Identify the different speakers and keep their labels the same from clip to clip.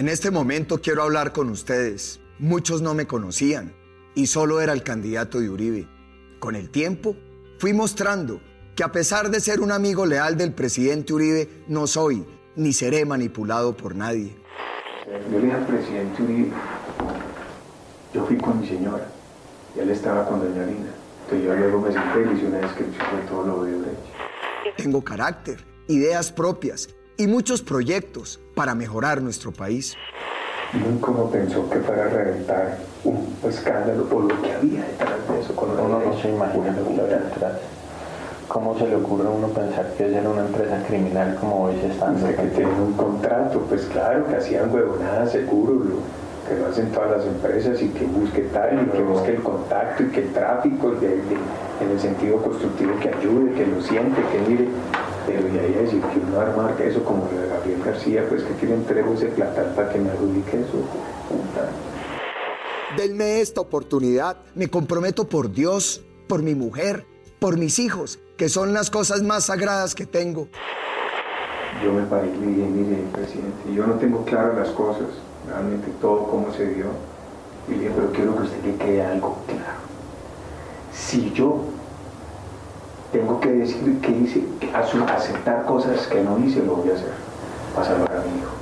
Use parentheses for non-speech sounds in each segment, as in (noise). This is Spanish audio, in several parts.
Speaker 1: En este momento quiero hablar con ustedes. Muchos no me conocían y solo era el candidato de Uribe. Con el tiempo fui mostrando que a pesar de ser un amigo leal del presidente Uribe, no soy ni seré manipulado por nadie.
Speaker 2: Yo le dije al presidente Uribe, yo fui con mi señora y él estaba con doña Lina. Entonces yo luego me senté y hice una descripción de todo lo de Brecht.
Speaker 1: Tengo carácter, ideas propias y muchos proyectos para mejorar nuestro país.
Speaker 2: Nunca uno pensó que fuera a reventar un escándalo por lo que había detrás de eso. Con
Speaker 3: uno no se imagina lo que había detrás. ¿Cómo se le ocurre a uno pensar que era una empresa criminal como hoy se está
Speaker 2: Dice que tienen un contrato, pues claro, que hacían huevonadas seguro, lo, que lo hacen todas las empresas y que busque tal, y que busque el contacto y que el tráfico, de, de, en el sentido constructivo que ayude, que lo siente, que mire. Pero ya ahí decir que uno armar eso como lo Gabriel García, pues que quiere entrego ese platal para que me adjudique eso.
Speaker 1: Denme esta oportunidad, me comprometo por Dios, por mi mujer, por mis hijos, que son las cosas más sagradas que tengo.
Speaker 2: Yo me paré y le dije, mire, presidente, yo no tengo claras las cosas, realmente todo cómo se dio. Y le dije, pero quiero que usted le quede algo claro. Si yo tengo que decir que hice, aceptar cosas que no hice, lo voy a hacer para salvar a mi hijo.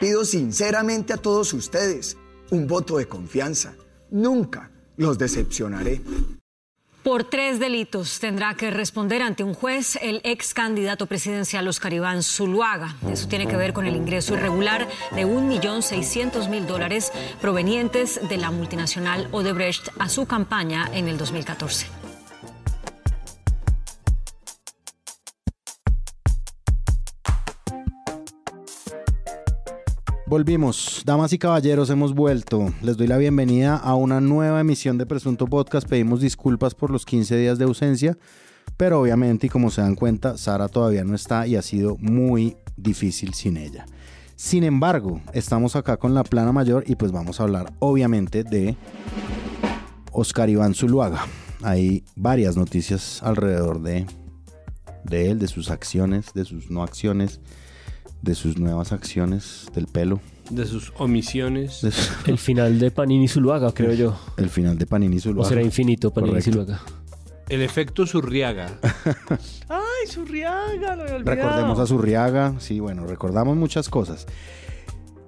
Speaker 1: Pido sinceramente a todos ustedes un voto de confianza. Nunca los decepcionaré.
Speaker 4: Por tres delitos tendrá que responder ante un juez el ex candidato presidencial Oscar Iván Zuluaga. Eso tiene que ver con el ingreso irregular de 1.600.000 dólares provenientes de la multinacional Odebrecht a su campaña en el 2014.
Speaker 5: Volvimos, damas y caballeros, hemos vuelto. Les doy la bienvenida a una nueva emisión de Presunto Podcast. Pedimos disculpas por los 15 días de ausencia, pero obviamente, y como se dan cuenta, Sara todavía no está y ha sido muy difícil sin ella. Sin embargo, estamos acá con la plana mayor y pues vamos a hablar obviamente de Oscar Iván Zuluaga. Hay varias noticias alrededor de, de él, de sus acciones, de sus no acciones de sus nuevas acciones del pelo.
Speaker 6: De sus omisiones.
Speaker 5: De su-
Speaker 7: El final de Panini Zuluaga, creo yo.
Speaker 5: el final de Panini
Speaker 7: O
Speaker 5: Zuluaga.
Speaker 7: será infinito Panini
Speaker 5: Correcto.
Speaker 7: Zuluaga.
Speaker 6: El efecto Surriaga. (laughs)
Speaker 7: ¡Ay, Zurriaga! Lo había olvidado.
Speaker 5: Recordemos a Zurriaga. Sí, bueno, recordamos muchas cosas.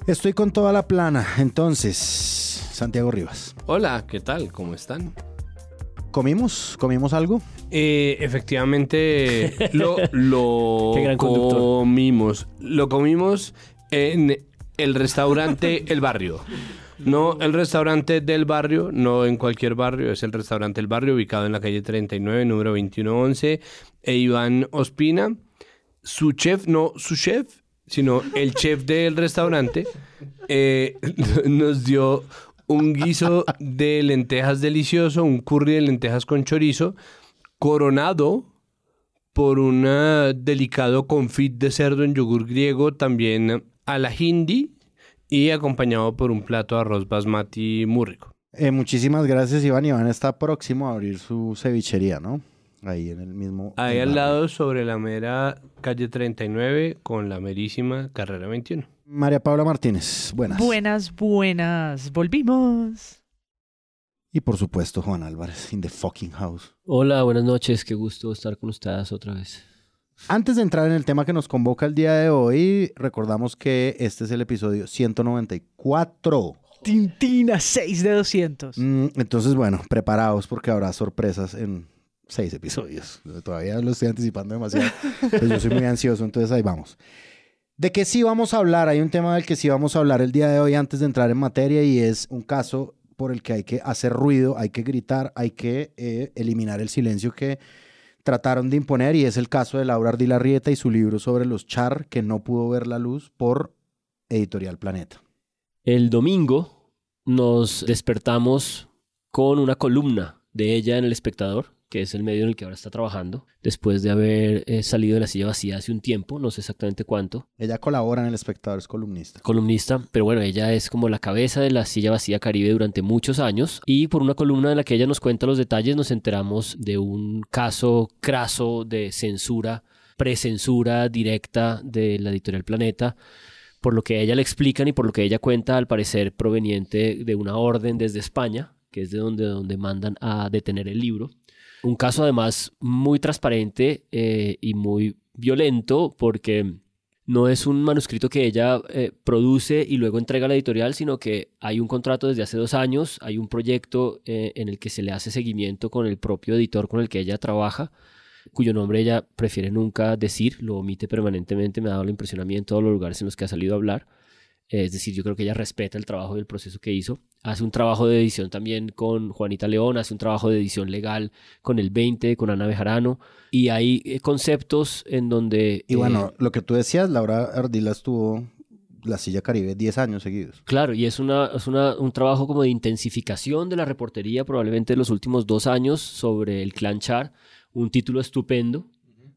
Speaker 5: Estoy con toda la plana. Entonces, Santiago Rivas.
Speaker 6: Hola, ¿qué tal? ¿Cómo están?
Speaker 5: ¿Comimos? ¿Comimos algo?
Speaker 6: Eh, efectivamente, (laughs) lo, lo
Speaker 7: Qué gran conductor.
Speaker 6: comimos. Lo comimos en el restaurante (laughs) El Barrio. No el restaurante del barrio, no en cualquier barrio, es el restaurante El Barrio ubicado en la calle 39, número 2111. E Iván Ospina, su chef, no su chef, sino el chef del restaurante, eh, (laughs) nos dio un guiso de lentejas delicioso, un curry de lentejas con chorizo, coronado por un ah, delicado confit de cerdo en yogur griego, también a la hindi, y acompañado por un plato de arroz basmati muy rico.
Speaker 5: Eh, muchísimas gracias, Iván. Iván está próximo a abrir su cevichería, ¿no? Ahí en el mismo.
Speaker 6: Ahí al lado, sobre la mera calle 39, con la merísima carrera 21.
Speaker 5: María Paula Martínez. Buenas.
Speaker 8: Buenas, buenas. Volvimos.
Speaker 5: Y por supuesto, Juan Álvarez, in the fucking house.
Speaker 7: Hola, buenas noches. Qué gusto estar con ustedes otra vez.
Speaker 5: Antes de entrar en el tema que nos convoca el día de hoy, recordamos que este es el episodio 194.
Speaker 8: Tintina, 6 de 200.
Speaker 5: Mm, entonces, bueno, preparados porque habrá sorpresas en seis episodios. Todavía lo estoy anticipando demasiado. (laughs) Pues yo soy muy ansioso, entonces ahí vamos. ¿De qué sí vamos a hablar? Hay un tema del que sí vamos a hablar el día de hoy antes de entrar en materia y es un caso por el que hay que hacer ruido, hay que gritar, hay que eh, eliminar el silencio que trataron de imponer y es el caso de Laura Ardilarrieta y su libro sobre los char que no pudo ver la luz por Editorial Planeta.
Speaker 7: El domingo nos despertamos con una columna de ella en El Espectador, que es el medio en el que ahora está trabajando, después de haber eh, salido de la silla vacía hace un tiempo, no sé exactamente cuánto.
Speaker 5: Ella colabora en El Espectador, es columnista.
Speaker 7: columnista, pero bueno, ella es como la cabeza de la silla vacía Caribe durante muchos años y por una columna en la que ella nos cuenta los detalles nos enteramos de un caso craso de censura, precensura directa de la editorial Planeta por lo que a ella le explican y por lo que ella cuenta, al parecer proveniente de una orden desde España, que es de donde, donde mandan a detener el libro. Un caso además muy transparente eh, y muy violento porque no es un manuscrito que ella eh, produce y luego entrega a la editorial, sino que hay un contrato desde hace dos años, hay un proyecto eh, en el que se le hace seguimiento con el propio editor con el que ella trabaja, cuyo nombre ella prefiere nunca decir, lo omite permanentemente, me ha dado la impresión a mí en todos los lugares en los que ha salido a hablar. Es decir, yo creo que ella respeta el trabajo y el proceso que hizo. Hace un trabajo de edición también con Juanita León, hace un trabajo de edición legal con el 20, con Ana Bejarano. Y hay eh, conceptos en donde...
Speaker 5: Y bueno, lo que tú decías, Laura Ardila estuvo la silla Caribe 10 años seguidos.
Speaker 7: Claro, y es, una, es una, un trabajo como de intensificación de la reportería probablemente de los últimos dos años sobre el clan Char. Un título estupendo,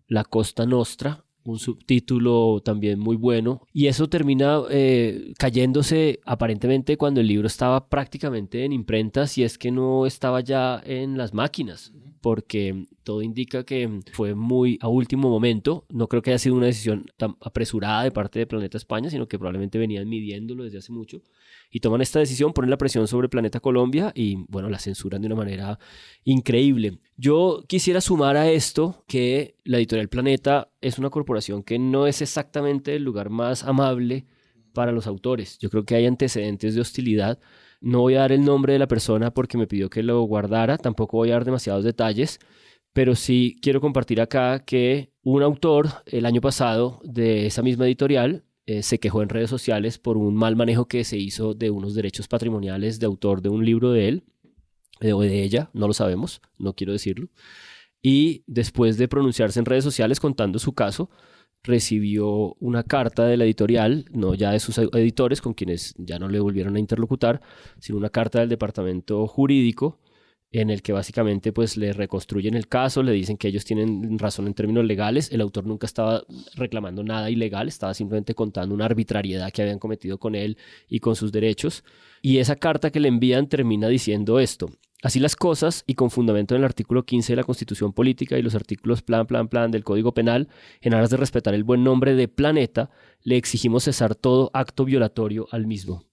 Speaker 7: La Costa Nostra, un subtítulo también muy bueno. Y eso termina eh, cayéndose aparentemente cuando el libro estaba prácticamente en imprentas y es que no estaba ya en las máquinas, porque todo indica que fue muy a último momento. No creo que haya sido una decisión tan apresurada de parte de Planeta España, sino que probablemente venían midiéndolo desde hace mucho y toman esta decisión, ponen la presión sobre Planeta Colombia y bueno, la censuran de una manera increíble. Yo quisiera sumar a esto que la editorial Planeta es una corporación que no es exactamente el lugar más amable para los autores. Yo creo que hay antecedentes de hostilidad. No voy a dar el nombre de la persona porque me pidió que lo guardara, tampoco voy a dar demasiados detalles, pero sí quiero compartir acá que un autor el año pasado de esa misma editorial eh, se quejó en redes sociales por un mal manejo que se hizo de unos derechos patrimoniales de autor de un libro de él eh, o de ella, no lo sabemos, no quiero decirlo. Y después de pronunciarse en redes sociales contando su caso, recibió una carta de la editorial, no ya de sus editores, con quienes ya no le volvieron a interlocutar, sino una carta del departamento jurídico en el que básicamente pues le reconstruyen el caso, le dicen que ellos tienen razón en términos legales, el autor nunca estaba reclamando nada ilegal, estaba simplemente contando una arbitrariedad que habían cometido con él y con sus derechos, y esa carta que le envían termina diciendo esto. Así las cosas, y con fundamento en el artículo 15 de la Constitución Política y los artículos plan, plan, plan del Código Penal, en aras de respetar el buen nombre de planeta, le exigimos cesar todo acto violatorio al mismo.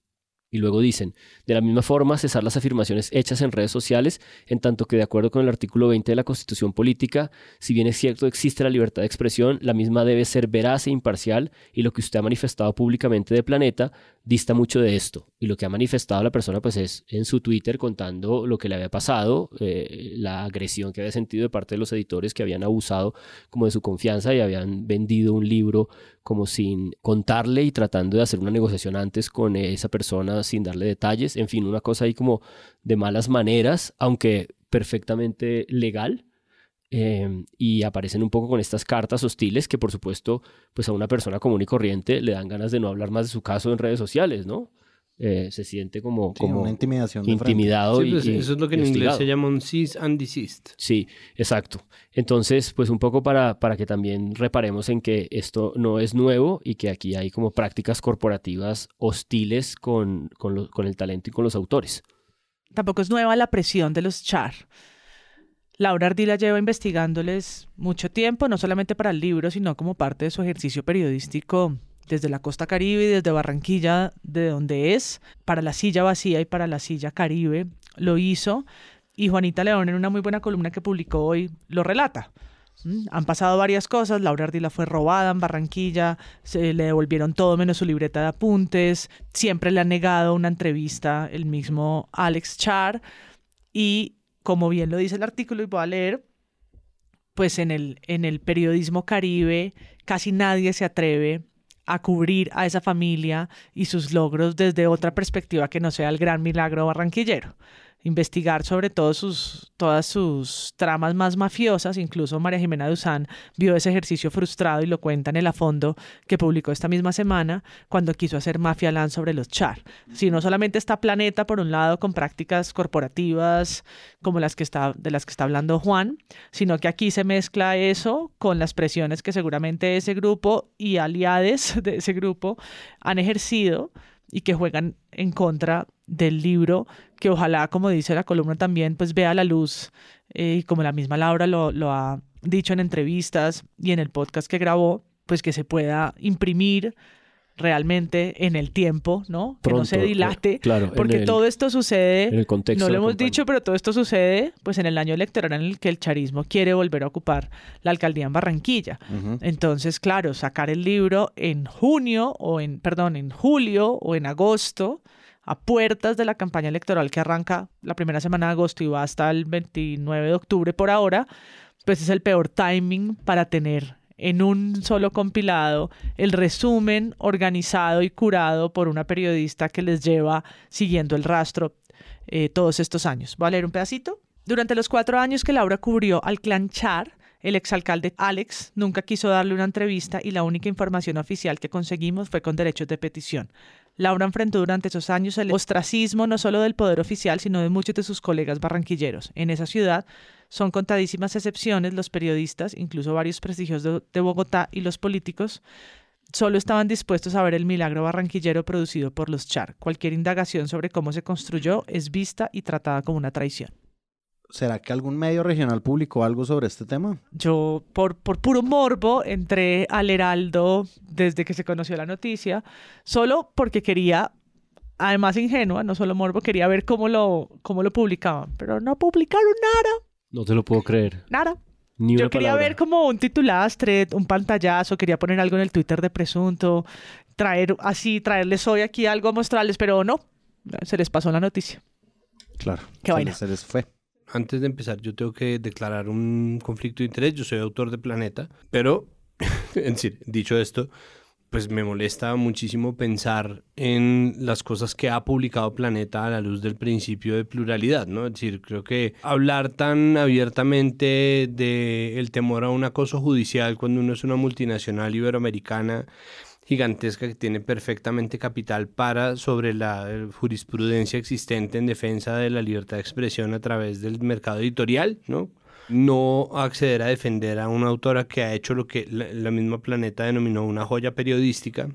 Speaker 7: Y luego dicen, de la misma forma, cesar las afirmaciones hechas en redes sociales, en tanto que de acuerdo con el artículo 20 de la Constitución Política, si bien es cierto existe la libertad de expresión, la misma debe ser veraz e imparcial y lo que usted ha manifestado públicamente de Planeta dista mucho de esto. Y lo que ha manifestado la persona pues es en su Twitter contando lo que le había pasado, eh, la agresión que había sentido de parte de los editores que habían abusado como de su confianza y habían vendido un libro como sin contarle y tratando de hacer una negociación antes con esa persona sin darle detalles. En fin, una cosa ahí como de malas maneras, aunque perfectamente legal. Em, y aparecen un poco con estas cartas hostiles que por supuesto pues a una persona común y corriente le dan ganas de no hablar más de su caso en redes sociales, ¿no? Eh, se siente como, como
Speaker 5: una intimidación
Speaker 7: intimidado.
Speaker 6: Sí, pues,
Speaker 7: y,
Speaker 6: eso es lo que en inglés se llama un cease and desist.
Speaker 7: Sí, exacto. Entonces, pues un poco para, para que también reparemos en que esto no es nuevo y que aquí hay como prácticas corporativas hostiles con, con, con el talento y con los autores.
Speaker 8: Tampoco es nueva la presión de los char. Laura Ardila lleva investigándoles mucho tiempo, no solamente para el libro, sino como parte de su ejercicio periodístico desde la costa caribe y desde Barranquilla, de donde es, para la silla vacía y para la silla caribe, lo hizo. Y Juanita León en una muy buena columna que publicó hoy lo relata. ¿Mm? Han pasado varias cosas, Laura Ardila fue robada en Barranquilla, se le devolvieron todo menos su libreta de apuntes, siempre le han negado una entrevista el mismo Alex Char y como bien lo dice el artículo y voy a leer, pues en el, en el periodismo caribe casi nadie se atreve a cubrir a esa familia y sus logros desde otra perspectiva que no sea el gran milagro barranquillero investigar sobre todo sus, todas sus tramas más mafiosas. Incluso María Jimena Duzán vio ese ejercicio frustrado y lo cuenta en el a fondo que publicó esta misma semana cuando quiso hacer Mafia Land sobre los char. Si no solamente está Planeta, por un lado, con prácticas corporativas como las que está, de las que está hablando Juan, sino que aquí se mezcla eso con las presiones que seguramente ese grupo y aliades (laughs) de ese grupo han ejercido y que juegan en contra del libro, que ojalá, como dice la columna también, pues vea la luz, eh, y como la misma Laura lo, lo ha dicho en entrevistas y en el podcast que grabó, pues que se pueda imprimir realmente en el tiempo, ¿no? que no se dilate.
Speaker 7: eh, claro,
Speaker 8: porque
Speaker 7: el-
Speaker 8: todo esto sucede,
Speaker 7: en el contexto
Speaker 8: no lo hemos
Speaker 7: campaña.
Speaker 8: dicho, pero todo esto sucede pues en el año electoral en el que el charismo quiere volver a ocupar la alcaldía en Barranquilla. Entonces, claro, sacar el libro en junio o en, perdón, en julio o en agosto, a puertas de la campaña electoral que arranca la primera semana de agosto y va hasta el 29 de octubre por ahora, pues es el peor timing para tener en un solo compilado el resumen organizado y curado por una periodista que les lleva siguiendo el rastro eh, todos estos años. ¿Voy a leer un pedacito? Durante los cuatro años que Laura cubrió al clan Char, el exalcalde Alex nunca quiso darle una entrevista y la única información oficial que conseguimos fue con derechos de petición. Laura enfrentó durante esos años el ostracismo no solo del poder oficial, sino de muchos de sus colegas barranquilleros. En esa ciudad son contadísimas excepciones los periodistas, incluso varios prestigios de, de Bogotá y los políticos, solo estaban dispuestos a ver el milagro barranquillero producido por los Char. Cualquier indagación sobre cómo se construyó es vista y tratada como una traición.
Speaker 5: ¿Será que algún medio regional publicó algo sobre este tema?
Speaker 8: Yo, por, por puro morbo, entré al Heraldo desde que se conoció la noticia, solo porque quería, además ingenua, no solo morbo, quería ver cómo lo, cómo lo publicaban. Pero no publicaron nada,
Speaker 7: No te lo puedo creer.
Speaker 8: nada.
Speaker 7: Ni
Speaker 8: Yo
Speaker 7: una
Speaker 8: quería
Speaker 7: palabra.
Speaker 8: ver como un titulastre, un pantallazo, quería poner algo en el Twitter de Presunto, traer así, traerles hoy aquí algo a mostrarles, pero no, se les pasó la noticia.
Speaker 5: Claro.
Speaker 8: Qué
Speaker 5: se
Speaker 8: vaina.
Speaker 5: les- Se les fue.
Speaker 6: Antes de empezar, yo tengo que declarar un conflicto de interés. Yo soy autor de Planeta, pero, (laughs) en decir, dicho esto, pues me molesta muchísimo pensar en las cosas que ha publicado Planeta a la luz del principio de pluralidad, ¿no? Es decir, creo que hablar tan abiertamente de el temor a un acoso judicial cuando uno es una multinacional iberoamericana gigantesca que tiene perfectamente capital para sobre la eh, jurisprudencia existente en defensa de la libertad de expresión a través del mercado editorial, ¿no? No acceder a defender a una autora que ha hecho lo que la, la misma Planeta denominó una joya periodística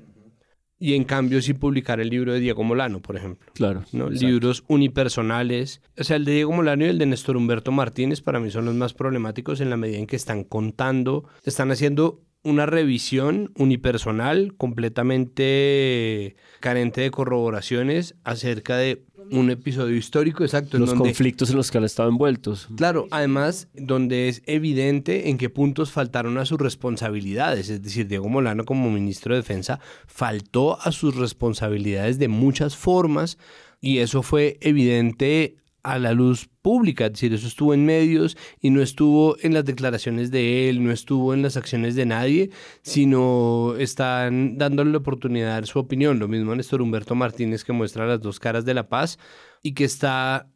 Speaker 6: y en cambio sí publicar el libro de Diego Molano, por ejemplo.
Speaker 7: Claro.
Speaker 6: ¿no? Libros unipersonales. O sea, el de Diego Molano y el de Néstor Humberto Martínez para mí son los más problemáticos en la medida en que están contando, están haciendo una revisión unipersonal completamente carente de corroboraciones acerca de un episodio histórico exacto. en
Speaker 7: Los
Speaker 6: donde-
Speaker 7: conflictos en los que han estado envueltos.
Speaker 6: Claro, además, donde es evidente en qué puntos faltaron a sus responsabilidades. Es decir, Diego Molano como ministro de Defensa faltó a sus responsabilidades de muchas formas y eso fue evidente a la luz pública, es decir, eso estuvo en medios y no estuvo en las declaraciones de él, no estuvo en las acciones de nadie, sino están dándole la oportunidad de dar su opinión. Lo mismo Néstor Humberto Martínez que muestra las dos caras de la paz y que está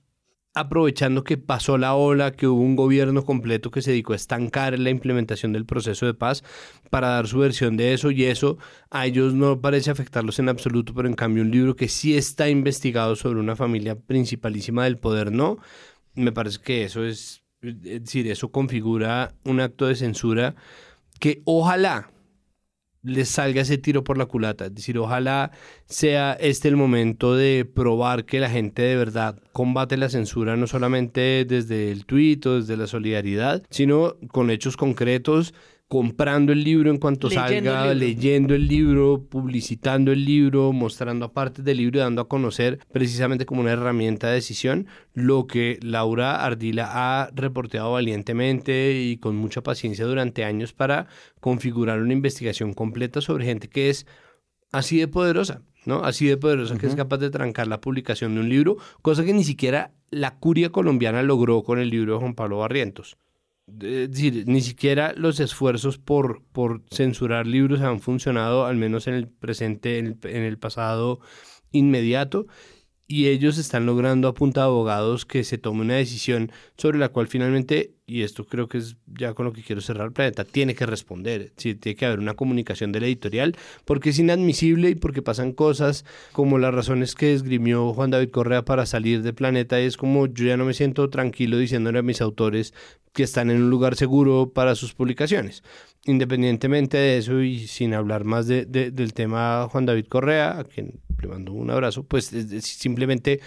Speaker 6: aprovechando que pasó la ola, que hubo un gobierno completo que se dedicó a estancar la implementación del proceso de paz para dar su versión de eso y eso a ellos no parece afectarlos en absoluto, pero en cambio un libro que sí está investigado sobre una familia principalísima del poder no, me parece que eso es, es decir, eso configura un acto de censura que ojalá les salga ese tiro por la culata. Decir, ojalá sea este el momento de probar que la gente de verdad combate la censura no solamente desde el tuit o desde la solidaridad, sino con hechos concretos, comprando el libro en cuanto
Speaker 8: Leyendo
Speaker 6: salga,
Speaker 8: el
Speaker 6: leyendo el libro, publicitando el libro, mostrando aparte del libro y dando a conocer precisamente como una herramienta de decisión lo que Laura Ardila ha reporteado valientemente y con mucha paciencia durante años para configurar una investigación completa sobre gente que es así de poderosa, ¿no? Así de poderosa que es capaz de trancar la publicación de un libro, cosa que ni siquiera la curia colombiana logró con el libro de Juan Pablo Barrientos. Es decir, ni siquiera los esfuerzos por, por censurar libros han funcionado, al menos en el presente, en el, en el pasado inmediato, y ellos están logrando a punta de abogados que se tome una decisión sobre la cual finalmente, y esto creo que es ya con lo que quiero cerrar el planeta, tiene que responder, sí, tiene que haber una comunicación de la editorial, porque es inadmisible y porque pasan cosas como las razones que esgrimió Juan David Correa para salir de planeta, es como yo ya no me siento tranquilo diciéndole a mis autores que están en un lugar seguro para sus publicaciones. Independientemente de eso y sin hablar más de, de- del tema Juan David Correa, a quien le mando un abrazo, pues es- es simplemente,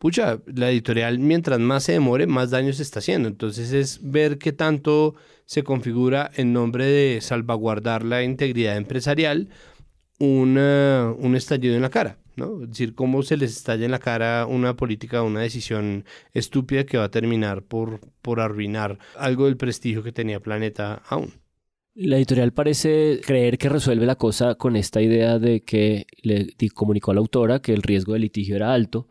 Speaker 6: pucha, la editorial mientras más se demore, más daño se está haciendo. Entonces es ver qué tanto se configura en nombre de salvaguardar la integridad empresarial un estallido en la cara. ¿no? Es decir, cómo se les estalla en la cara una política, una decisión estúpida que va a terminar por, por arruinar algo del prestigio que tenía Planeta aún.
Speaker 7: La editorial parece creer que resuelve la cosa con esta idea de que le comunicó a la autora que el riesgo de litigio era alto,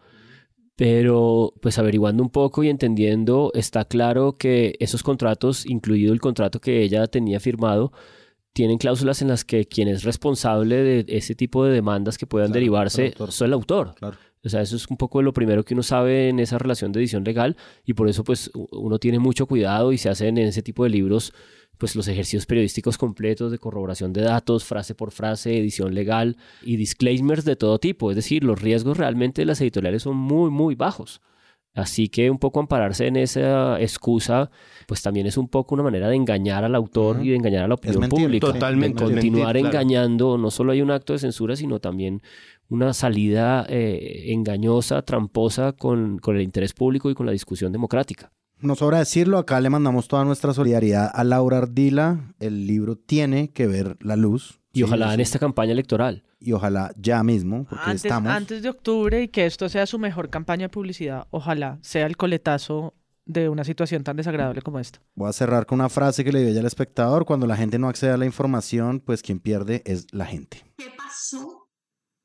Speaker 7: pero pues averiguando un poco y entendiendo está claro que esos contratos, incluido el contrato que ella tenía firmado, tienen cláusulas en las que quien es responsable de ese tipo de demandas que puedan derivarse es el autor. O sea, eso es un poco lo primero que uno sabe en esa relación de edición legal y por eso pues uno tiene mucho cuidado y se hacen en ese tipo de libros pues los ejercicios periodísticos completos de corroboración de datos, frase por frase, edición legal y disclaimers de todo tipo. Es decir, los riesgos realmente de las editoriales son muy, muy bajos. Así que un poco ampararse en esa excusa, pues también es un poco una manera de engañar al autor y de engañar a la opinión pública.
Speaker 6: Totalmente.
Speaker 7: continuar engañando, no solo hay un acto de censura, sino también una salida eh, engañosa, tramposa con, con el interés público y con la discusión democrática.
Speaker 5: No sobra decirlo, acá le mandamos toda nuestra solidaridad a Laura Ardila. El libro tiene que ver la luz.
Speaker 7: Y ojalá en esta campaña electoral.
Speaker 5: Y ojalá ya mismo, porque
Speaker 8: antes,
Speaker 5: estamos...
Speaker 8: Antes de octubre y que esto sea su mejor campaña de publicidad, ojalá sea el coletazo de una situación tan desagradable como esta.
Speaker 5: Voy a cerrar con una frase que le dio ya al espectador. Cuando la gente no accede a la información, pues quien pierde es la gente.
Speaker 9: ¿Qué pasó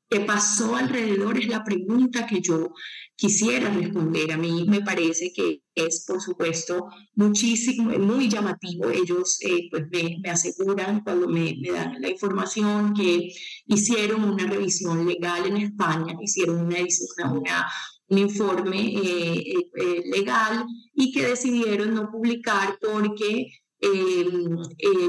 Speaker 9: ¿Qué pasó alrededor? Es la pregunta que yo quisiera responder. A mí me parece que es, por supuesto, muchísimo, muy llamativo. Ellos eh, pues me, aseguran cuando me, dan la información que hicieron una revisión legal en España, hicieron una, una un informe eh, eh, legal y que decidieron no publicar porque Em,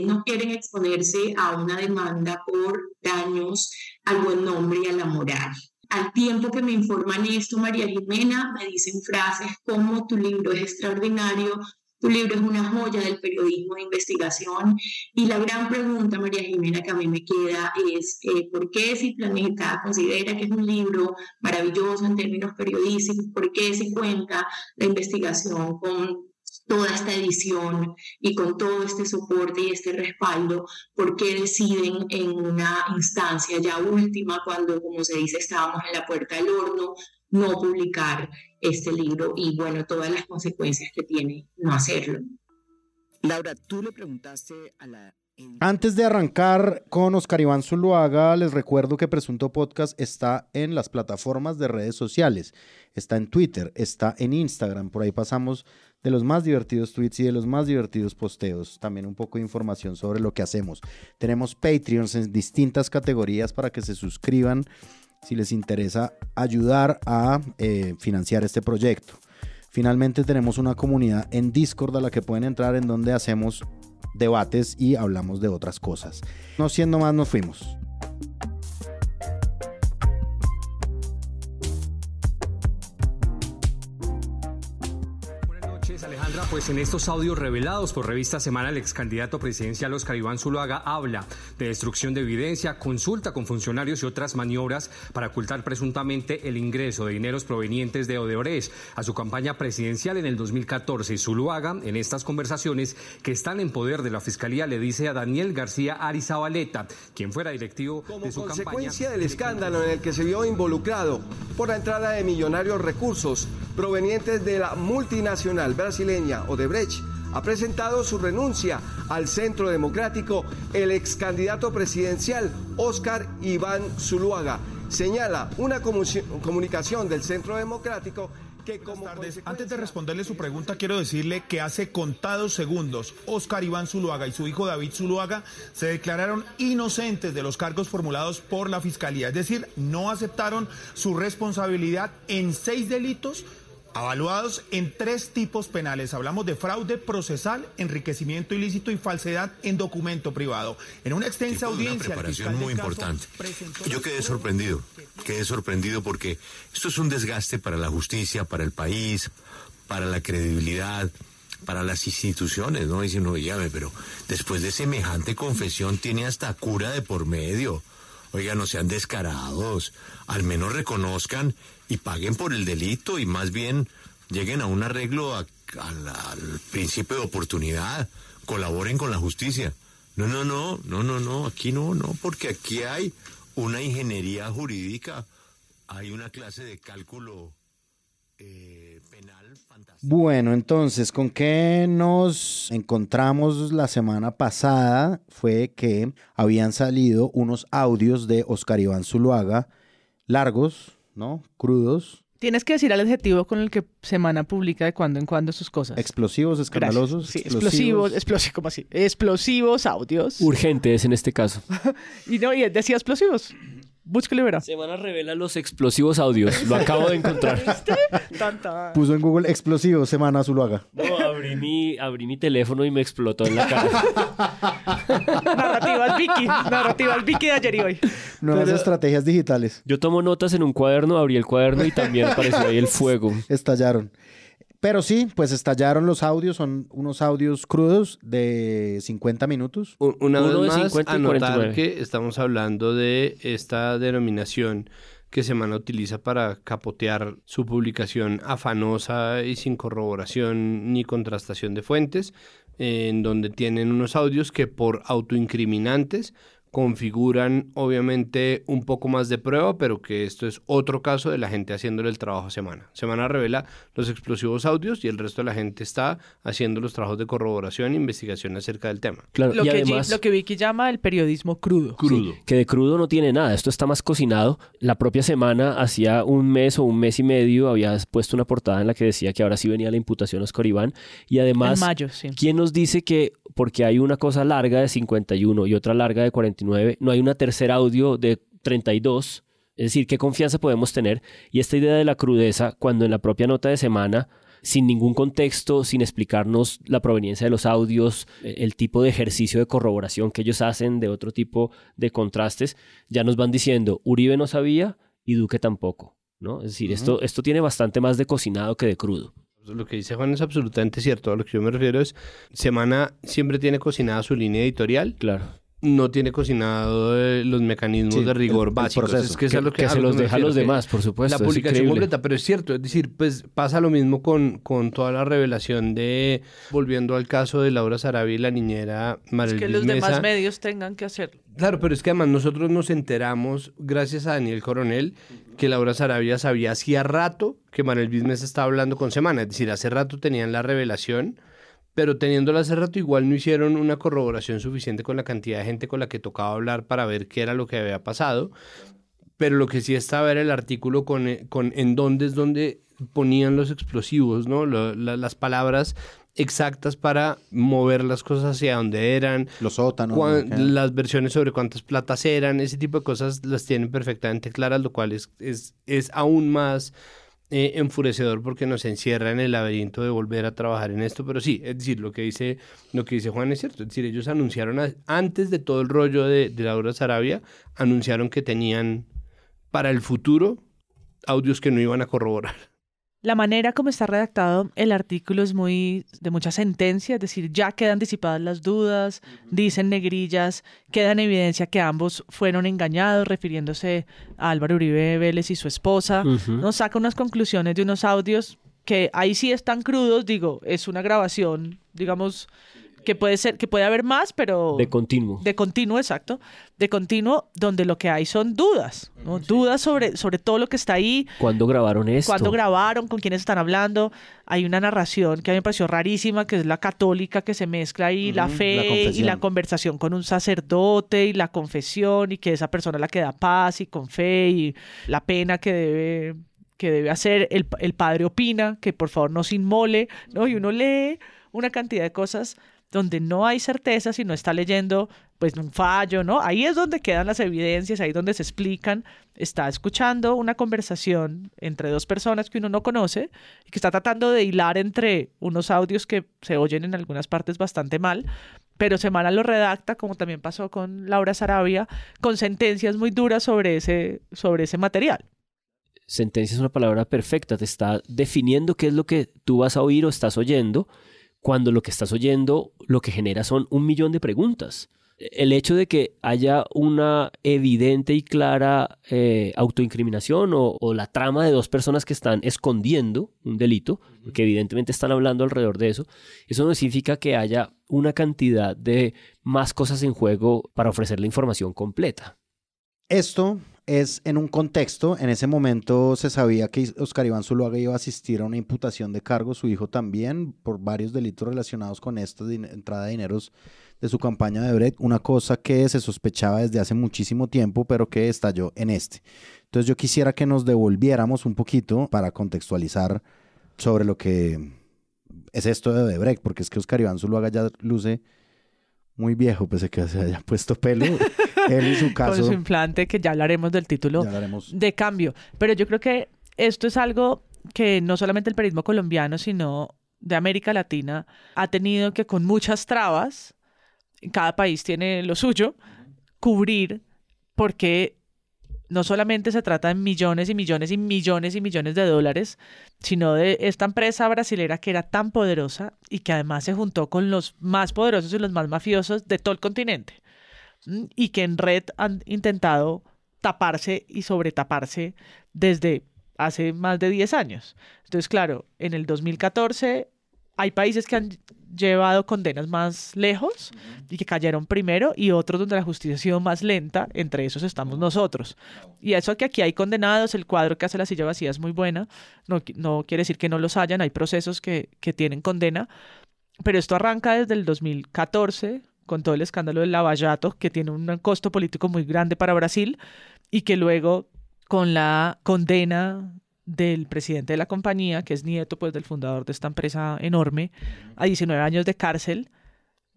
Speaker 9: no quieren exponerse a una demanda por daños al buen nombre y a la moral. Al tiempo que me informan esto, María Jimena, me dicen frases como tu libro es extraordinario, tu libro es una joya del periodismo de investigación. Y la gran pregunta, María Jimena, que a mí me queda es, eh, ¿por qué si Planeta considera que es un libro maravilloso en términos periodísticos, por qué si cuenta la investigación con toda esta edición y con todo este soporte y este respaldo, ¿por qué deciden en una instancia ya última, cuando, como se dice, estábamos en la puerta del horno, no publicar este libro y, bueno, todas las consecuencias que tiene no hacerlo?
Speaker 1: Laura, tú le preguntaste a la
Speaker 5: antes de arrancar con Oscar Iván Zuluaga, les recuerdo que Presunto Podcast está en las plataformas de redes sociales. Está en Twitter, está en Instagram. Por ahí pasamos de los más divertidos tweets y de los más divertidos posteos. También un poco de información sobre lo que hacemos. Tenemos Patreons en distintas categorías para que se suscriban si les interesa ayudar a eh, financiar este proyecto. Finalmente tenemos una comunidad en Discord a la que pueden entrar en donde hacemos debates y hablamos de otras cosas. No siendo más, nos fuimos.
Speaker 10: sale pues en estos audios revelados por Revista Semana, el ex candidato presidencial Oscar Iván Zuluaga habla de destrucción de evidencia, consulta con funcionarios y otras maniobras para ocultar presuntamente el ingreso de dineros provenientes de Odebrecht a su campaña presidencial en el 2014. Zuluaga, en estas conversaciones que están en poder de la Fiscalía, le dice a Daniel García Arizabaleta, quien fuera directivo de su
Speaker 11: campaña. consecuencia del escándalo en el que se vio involucrado por la entrada de millonarios recursos provenientes de la multinacional brasileña Odebrecht ha presentado su renuncia al Centro Democrático el ex candidato presidencial Oscar Iván Zuluaga. Señala una comunicación del Centro Democrático que como
Speaker 12: Antes de responderle su pregunta, quiero decirle que hace contados segundos, Oscar Iván Zuluaga y su hijo David Zuluaga se declararon inocentes de los cargos formulados por la Fiscalía. Es decir, no aceptaron su responsabilidad en seis delitos Avaluados en tres tipos penales. Hablamos de fraude procesal, enriquecimiento ilícito y falsedad en documento privado. En una extensa audiencia.
Speaker 13: Una preparación muy importante. Yo quedé sorprendido. Quedé sorprendido porque esto es un desgaste para la justicia, para el país, para la credibilidad para las instituciones, ¿no? Dice uno, llame, pero después de semejante confesión tiene hasta cura de por medio. Oiga, no sean descarados, al menos reconozcan y paguen por el delito y más bien lleguen a un arreglo al principio de oportunidad, colaboren con la justicia. No, no, no, no, no, no, aquí no, no, porque aquí hay una ingeniería jurídica, hay una clase de cálculo eh, penal fantástica.
Speaker 5: Bueno, entonces, ¿con qué nos encontramos la semana pasada? Fue que habían salido unos audios de Oscar Iván Zuluaga, largos, ¿no? Crudos.
Speaker 8: Tienes que decir el adjetivo con el que Semana publica de cuando en cuando sus cosas.
Speaker 5: Explosivos, escandalosos.
Speaker 8: Sí, explosivos, explosivos, ¿cómo así? Explosivos audios.
Speaker 7: Urgentes en este caso. (laughs)
Speaker 8: y no, y decía explosivos. Búsquelo y verá.
Speaker 7: Semana revela los explosivos audios. Lo (laughs) acabo de encontrar.
Speaker 5: Puso en Google explosivos, Semana Zuluaga.
Speaker 7: No, abrí mi, abrí mi teléfono y me explotó en la cara. (laughs)
Speaker 8: Narrativas Vicky. Narrativas Vicky de ayer y hoy.
Speaker 5: Nuevas estrategias digitales.
Speaker 7: Yo tomo notas en un cuaderno, abrí el cuaderno y también apareció ahí el fuego.
Speaker 5: Estallaron. Pero sí, pues estallaron los audios, son unos audios crudos de 50 minutos.
Speaker 6: Una
Speaker 7: Uno
Speaker 6: vez
Speaker 7: de
Speaker 6: más,
Speaker 7: 50 y
Speaker 6: anotar
Speaker 7: 49.
Speaker 6: que estamos hablando de esta denominación que Semana utiliza para capotear su publicación afanosa y sin corroboración ni contrastación de fuentes, en donde tienen unos audios que por autoincriminantes configuran obviamente un poco más de prueba, pero que esto es otro caso de la gente haciéndole el trabajo a Semana. Semana revela los explosivos audios y el resto de la gente está haciendo los trabajos de corroboración e investigación acerca del tema.
Speaker 7: Claro,
Speaker 8: Lo,
Speaker 7: y
Speaker 8: que,
Speaker 7: además...
Speaker 8: lo que Vicky llama el periodismo crudo.
Speaker 6: Crudo.
Speaker 7: que de crudo no tiene nada, esto está más cocinado. La propia semana, hacía un mes o un mes y medio, había puesto una portada en la que decía que ahora sí venía la imputación a Oscar Iván. Y además,
Speaker 8: En mayo, sí.
Speaker 7: ¿quién nos dice que porque hay una cosa larga de 51 y otra larga de 49, no hay una tercera audio de 32? Es decir, ¿qué confianza podemos tener? Y esta idea de la crudeza, cuando en la propia nota de semana sin ningún contexto, sin explicarnos la proveniencia de los audios, eh, el tipo de ejercicio de corroboración que ellos hacen, de otro tipo de contrastes, ya nos van diciendo, Uribe no sabía y Duque tampoco. ¿no? Es decir, esto, esto tiene bastante más de cocinado que de crudo.
Speaker 6: Lo que dice Juan es absolutamente cierto. A lo que yo me refiero es, Semana siempre tiene cocinada su línea editorial.
Speaker 7: Claro.
Speaker 6: No tiene cocinado eh, los mecanismos
Speaker 5: Sí,
Speaker 6: de rigor
Speaker 5: el- el
Speaker 6: básicos.
Speaker 5: proceso.
Speaker 6: Es que, es lo que,
Speaker 7: se
Speaker 6: lo
Speaker 7: los deja a los demás, por supuesto,
Speaker 6: La
Speaker 7: es
Speaker 6: publicación completa, pero es cierto. Es decir, pues pasa lo mismo con, con toda la revelación de, volviendo al caso de Laura Sarabia y la niñera
Speaker 8: Es
Speaker 6: Marelvis
Speaker 8: que los demás
Speaker 6: Mesa.
Speaker 8: medios tengan que hacerlo.
Speaker 6: Claro, pero es que además nosotros nos enteramos, gracias a Daniel Coronel, que Laura Sarabia sabía hacía rato que Manuel Bismes estaba hablando con Semana. Es decir, hace rato tenían la revelación, pero teniéndola hace rato igual no hicieron una corroboración suficiente con la cantidad de gente con la que tocaba hablar para ver qué era lo que había pasado. Pero lo que sí estaba era el artículo con, eh, con en dónde es donde ponían los explosivos, ¿no? Lo- la- las palabras exactas para mover las cosas hacia donde eran,
Speaker 5: Los sótanos.
Speaker 6: las versiones sobre cuántas platas eran, ese tipo de cosas las tienen perfectamente claras, lo cual es, es, es aún más eh, enfurecedor porque nos encierra en el laberinto de volver a trabajar en esto, pero sí, es decir, lo que dice, lo que dice Juan es cierto, es decir, ellos anunciaron antes de todo el rollo de, de Laura Sarabia, anunciaron que tenían para el futuro audios que no iban a corroborar.
Speaker 8: La manera como está redactado el artículo es muy de mucha sentencia, es decir, ya quedan disipadas las dudas, dicen negrillas, queda en evidencia que ambos fueron engañados, refiriéndose a Álvaro Uribe Vélez y su esposa. Nos saca unas conclusiones de unos audios que ahí sí están crudos, digo, es una grabación, digamos, que puede ser, que puede haber más, pero
Speaker 7: De continuo.
Speaker 8: de continuo, exacto, de continuo, donde lo que hay son dudas, ¿no? Dudas sobre, sobre todo lo que está ahí,
Speaker 7: ¿Cuándo grabaron esto?
Speaker 8: cuándo grabaron, con quiénes están hablando. Hay una narración que a mí me pareció rarísima, que es la católica que se mezcla ahí, la fe y la conversación con un sacerdote y la confesión y que esa persona la que da paz y con fe y la pena que debe que debe hacer el, el padre opina que por favor no se inmole, ¿no? Y uno lee una cantidad de cosas donde no hay certeza si no está leyendo pues un fallo, ¿no? Ahí es donde quedan las evidencias, ahí donde se explican, está escuchando una conversación entre dos personas que uno no conoce y que está tratando de hilar entre unos audios que se oyen en algunas partes bastante mal, pero Semana lo redacta, como también pasó con Laura Sarabia, con sentencias muy duras sobre ese, sobre ese material.
Speaker 7: sentencia es una palabra perfecta, te está definiendo qué es lo que tú vas a oír o estás oyendo, cuando lo que estás oyendo lo que genera son un millón de preguntas. El hecho de que haya una evidente y clara eh, autoincriminación o, o la trama de dos personas que están escondiendo un delito, que evidentemente están hablando alrededor de eso, eso no significa que haya una cantidad de más cosas en juego para ofrecer la información completa.
Speaker 5: Esto es en un contexto, en ese momento se sabía que Oscar Iván Zuluaga iba a asistir a una imputación de cargo, su hijo también, por varios delitos relacionados con esta entrada de dineros de su campaña de Brecht, una cosa que se sospechaba desde hace muchísimo tiempo, pero que estalló en este. Entonces yo quisiera que nos devolviéramos un poquito para contextualizar sobre lo que es esto de Brecht, porque es que Oscar Iván Zuluaga ya luce muy viejo, pese que se haya (laughs) puesto pelo. Él y (laughs) su caso.
Speaker 8: Con su implante, que ya hablaremos del título de cambio. Pero yo creo que esto es algo que no solamente el periodismo colombiano, sino de América Latina, ha tenido que con muchas trabas, cada país tiene lo suyo, cubrir porque no solamente se trata de millones y millones y millones y millones de dólares, sino de esta empresa brasilera que era tan poderosa y que además se juntó con los más poderosos y los más mafiosos de todo el continente. Y que en red han intentado taparse y sobretaparse desde hace más de 10 años. Entonces, claro, en el 2014 hay países que han llevado condenas más lejos y que cayeron primero y otros donde la justicia ha sido más lenta, entre esos estamos nosotros. Y eso que aquí hay condenados, el cuadro que hace la silla vacía es muy buena, no, no quiere decir que no los hayan, hay procesos que, que tienen condena, pero esto arranca desde el 2014 con todo el escándalo del lavallato, que tiene un costo político muy grande para Brasil, y que luego con la condena del presidente de la compañía, que es nieto pues del fundador de esta empresa enorme, a 19 años de cárcel,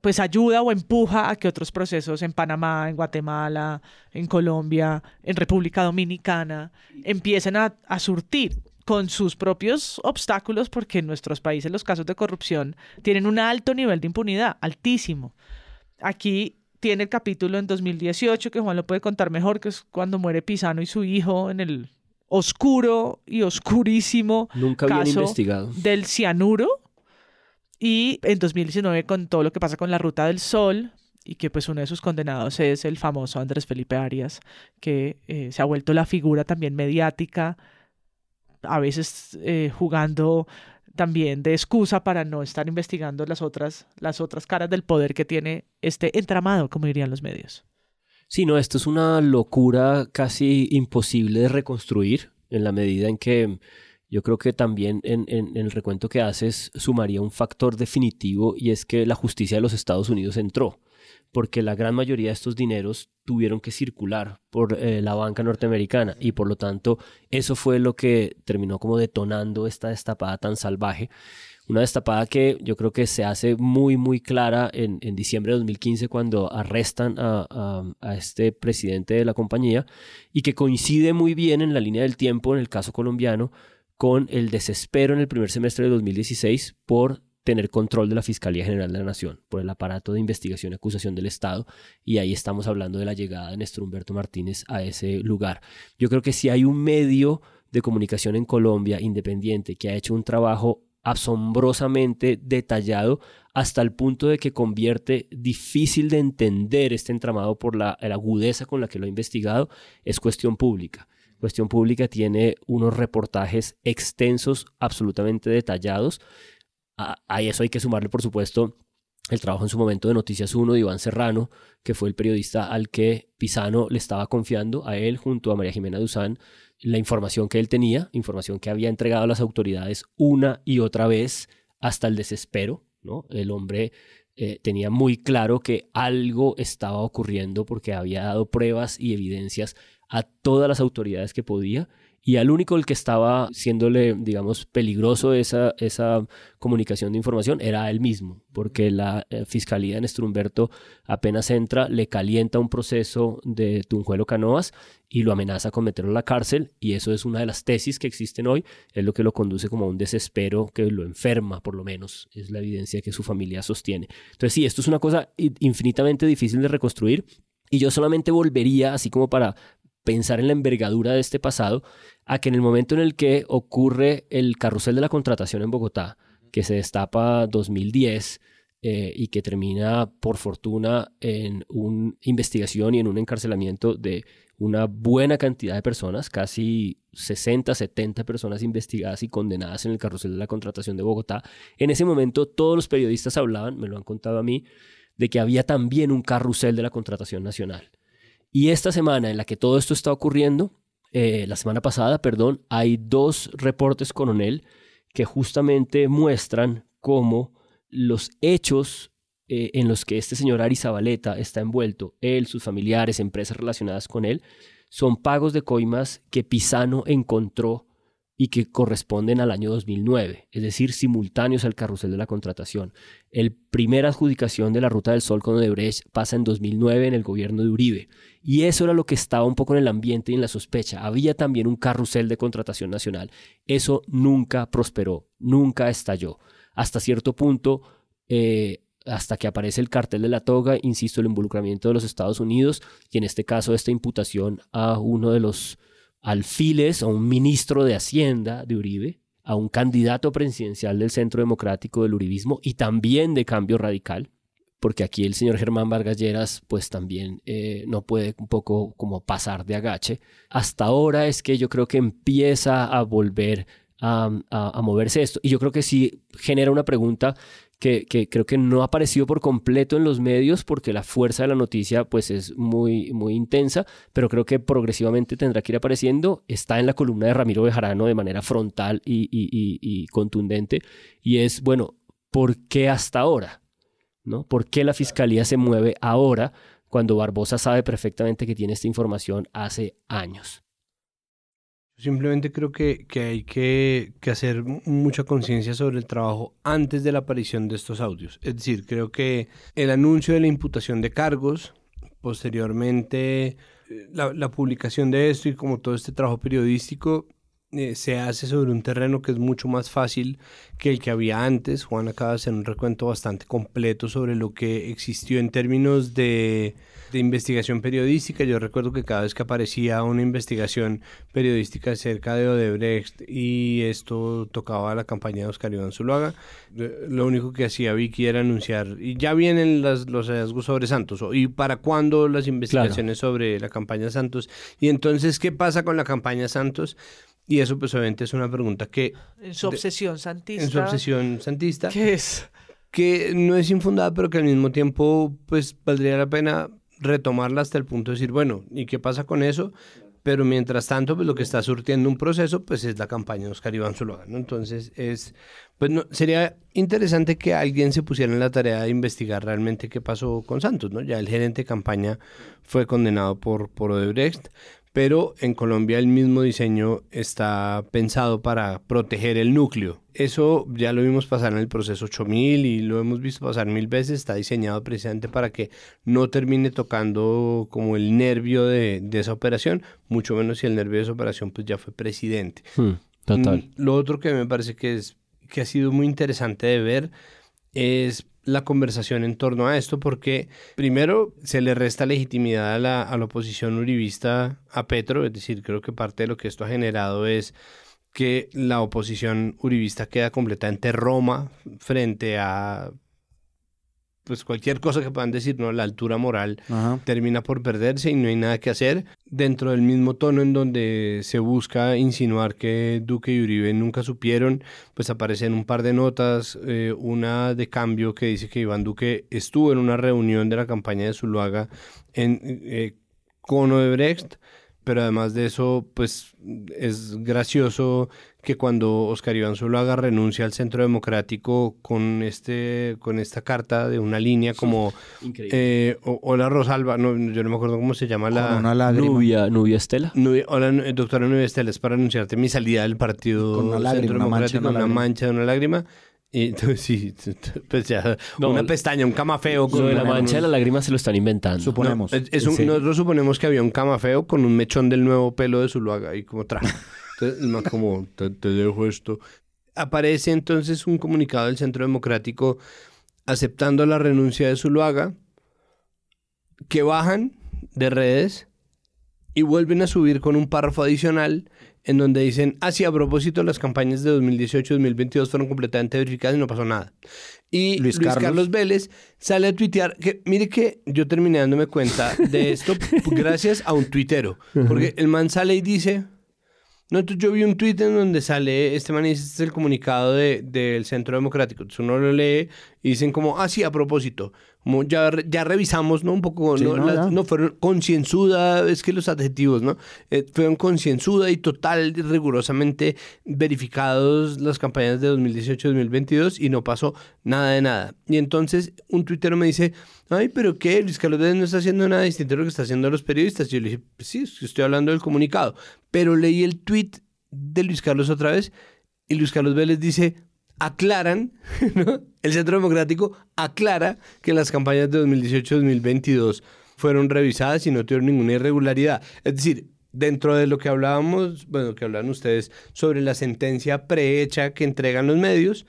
Speaker 8: pues ayuda o empuja a que otros procesos en Panamá, en Guatemala, en Colombia, en República Dominicana, empiecen a, a surtir con sus propios obstáculos, porque en nuestros países los casos de corrupción tienen un alto nivel de impunidad, altísimo. Aquí tiene el capítulo en 2018, que Juan lo puede contar mejor, que es cuando muere Pisano y su hijo en el oscuro y oscurísimo
Speaker 7: Nunca caso investigado.
Speaker 8: del cianuro. Y en 2019 con todo lo que pasa con la Ruta del Sol, y que pues uno de sus condenados es el famoso Andrés Felipe Arias, que eh, se ha vuelto la figura también mediática, a veces eh, jugando también de excusa para no estar investigando las otras, las otras caras del poder que tiene este entramado, como dirían los medios.
Speaker 7: Sí, no, esto es una locura casi imposible de reconstruir en la medida en que yo creo que también en, el recuento que haces sumaría un factor definitivo y es que la justicia de los Estados Unidos entró, porque la gran mayoría de estos dineros tuvieron que circular por eh, la banca norteamericana y por lo tanto eso fue lo que terminó como detonando esta destapada tan salvaje. Una destapada que yo creo que se hace muy, muy clara en, en diciembre de 2015 cuando arrestan a, a, este presidente de la compañía y que coincide muy bien en la línea del tiempo en el caso colombiano con el desespero en el primer semestre de 2016 por tener control de la Fiscalía General de la Nación, por el aparato de investigación y acusación del Estado, y ahí estamos hablando de la llegada de Néstor Humberto Martínez a ese lugar. Yo creo que si hay un medio de comunicación en Colombia independiente que ha hecho un trabajo asombrosamente detallado hasta el punto de que convierte difícil de entender este entramado por la, agudeza con la que lo ha investigado, es cuestión pública. Cuestión Pública tiene unos reportajes extensos, absolutamente detallados. A, eso hay que sumarle, por supuesto, el trabajo en su momento de Noticias 1 de Iván Serrano, que fue el periodista al que Pisano le estaba confiando a él junto a María Jimena Duzán la información que él tenía, información que había entregado a las autoridades una y otra vez hasta el desespero, ¿no? El hombre eh, tenía muy claro que algo estaba ocurriendo porque había dado pruebas y evidencias a todas las autoridades que podía y al único el que estaba siéndole, digamos, peligroso esa, esa comunicación de información era él mismo, porque la eh, fiscalía en Strumberto apenas entra, le calienta un proceso de Tunjuelo Canoas y lo amenaza con meterlo a la cárcel y eso es una de las tesis que existen hoy, es lo que lo conduce como a un desespero que lo enferma por lo menos, es la evidencia que su familia sostiene. Entonces sí, esto es una cosa infinitamente difícil de reconstruir y yo solamente volvería, así como para pensar en la envergadura de este pasado, a que en el momento en el que ocurre el carrusel de la contratación en Bogotá, que se destapa 2010 eh, y que termina por fortuna en una investigación y en un encarcelamiento de una buena cantidad de personas, casi 60, 70 personas investigadas y condenadas en el carrusel de la contratación de Bogotá. En ese momento todos los periodistas hablaban, me lo han contado a mí, de que había también un carrusel de la contratación nacional Y esta semana en la que todo esto está ocurriendo, eh, la semana pasada, perdón, hay dos reportes con Onel que justamente muestran cómo los hechos eh, en los que este señor Ari Zabaleta está envuelto, él, sus familiares, empresas relacionadas con él, son pagos de coimas que Pisano encontró y que corresponden al año 2009, es decir, simultáneos al carrusel de la contratación. El primer adjudicación de la Ruta del Sol con Odebrecht pasa en 2009 en el gobierno de Uribe. Y eso era lo que estaba un poco en el ambiente y en la sospecha. Había también un carrusel de contratación nacional. Eso nunca prosperó, nunca estalló. Hasta cierto punto, eh, hasta que aparece el cartel de la toga, insisto, el involucramiento de los Estados Unidos y en este caso esta imputación a uno de los alfiles, a un ministro de Hacienda de Uribe, a un candidato presidencial del Centro Democrático del Uribismo y también de Cambio Radical, porque aquí el señor Germán Vargas Lleras pues también eh, no puede un poco como pasar de agache. Hasta ahora es que yo creo que empieza a volver a, a moverse esto. Y yo creo que sí genera una pregunta que, creo que no ha aparecido por completo en los medios porque la fuerza de la noticia pues es muy, muy intensa, pero creo que progresivamente tendrá que ir apareciendo. Está en la columna de Ramiro Bejarano de manera frontal y, y contundente y es, bueno, ¿por qué hasta ahora? ¿No? ¿Por qué la fiscalía se mueve ahora cuando Barbosa sabe perfectamente que tiene esta información hace años?
Speaker 6: Simplemente creo que, hay que, hacer mucha conciencia sobre el trabajo antes de la aparición de estos audios. Es decir, creo que el anuncio de la imputación de cargos, posteriormente eh, la, publicación de esto y como todo este trabajo periodístico eh, se hace sobre un terreno que es mucho más fácil que el que había antes. Juan acaba de hacer un recuento bastante completo sobre lo que existió en términos de de investigación periodística. Yo recuerdo que cada vez que aparecía una investigación periodística acerca de Odebrecht y esto tocaba la campaña de Oscar Iván Zuluaga, lo único que hacía Vicky era anunciar, y ya vienen los hallazgos sobre Santos, y para cuándo las investigaciones sobre la campaña Santos, y entonces, ¿qué pasa con la campaña Santos? Y eso pues obviamente es una pregunta que...
Speaker 8: En su obsesión santista.
Speaker 6: En su obsesión santista.
Speaker 8: ¿Qué es?
Speaker 6: Que no es infundada, pero que al mismo tiempo pues valdría la pena retomarla hasta el punto de decir, bueno, ¿y qué pasa con eso? Pero mientras tanto, pues lo que está surtiendo un proceso, pues es la campaña de Oscar Iván Zuluaga, ¿no? Entonces, es, pues no, sería interesante que alguien se pusiera en la tarea de investigar realmente qué pasó con Santos, ¿no? Ya el gerente de campaña fue condenado por, por Odebrecht, pero en Colombia el mismo diseño está pensado para proteger el núcleo. Eso ya lo vimos pasar en el proceso 8000 y lo hemos visto pasar mil veces. Está diseñado precisamente para que no termine tocando como el nervio de, esa operación, mucho menos si el nervio de esa operación pues ya fue presidente.
Speaker 7: Hmm, total.
Speaker 6: Mm, lo otro que me parece que, es, que ha sido muy interesante de ver es la conversación en torno a esto porque primero se le resta legitimidad a la, a la oposición uribista a Petro, es decir, creo que parte de lo que esto ha generado es que la oposición uribista queda completamente Roma frente a pues cualquier cosa que puedan decir, ¿no? La altura moral termina por perderse y no hay nada que hacer. Dentro del mismo tono en donde se busca insinuar que Duque y Uribe nunca supieron, pues aparecen un par de notas, eh, una de cambio que dice que Iván Duque estuvo en una reunión de la campaña de Zuluaga en, eh, con Odebrecht, pero además de eso, pues es gracioso que cuando Oscar Iván Zuluaga renuncia al Centro Democrático con este con esta carta de una línea como eh, hola Rosalba no, yo no me acuerdo cómo se llama la
Speaker 7: una Nubia, Nubia Estela.
Speaker 6: Hola doctora Nubia Estela es para anunciarte mi salida del partido
Speaker 5: con una lágrima,
Speaker 6: Centro Democrático
Speaker 5: una,
Speaker 6: una mancha de una lágrima y (laughs) sí, pues ya, una pestaña, un camafeo.
Speaker 7: Con lo de la mancha de la lágrima se lo están inventando.
Speaker 5: Suponemos.
Speaker 6: es, nosotros suponemos que había un camafeo con un mechón del nuevo pelo de Zuluaga y como traje. (laughs) Entonces, como, te, dejo esto. Aparece entonces un comunicado del Centro Democrático aceptando la renuncia de Zuluaga, que bajan de redes y vuelven a subir con un párrafo adicional en donde dicen, así ah, a propósito, las campañas de 2018-2022 fueron completamente verificadas y no pasó nada. Y Luis, Carlos. Vélez sale a tuitear, que mire que yo terminé dándome cuenta de esto (laughs) gracias a un tuitero, porque el man sale y dice, no, entonces yo vi un tuit en donde sale, este man dice, este es el comunicado del Centro Democrático. Entonces uno lo lee y dicen como, ah, sí, a propósito, como ya, ya revisamos, ¿no? Un poco,
Speaker 5: Sí,
Speaker 6: ¿no?
Speaker 5: no,
Speaker 6: Las-
Speaker 5: ya.
Speaker 6: no, fueron concienzuda, es que los adjetivos, ¿no? Eh, fueron concienzuda y total, rigurosamente verificados las campañas de 2018-2022 y no pasó nada de nada. Y entonces un tuitero me dice, ay, pero ¿qué? Luis Carlos Vélez no está haciendo nada distinto a lo que está haciendo los periodistas. Y yo le dije, pues sí, estoy hablando del comunicado. Pero leí el tuit de Luis Carlos otra vez y Luis Carlos Vélez dice, aclaran, (laughs) ¿no? el Centro Democrático aclara que las campañas de 2018-2022 fueron revisadas y no tuvieron ninguna irregularidad. Es decir, dentro de lo que hablábamos, bueno, que hablan ustedes sobre la sentencia prehecha que entregan los medios,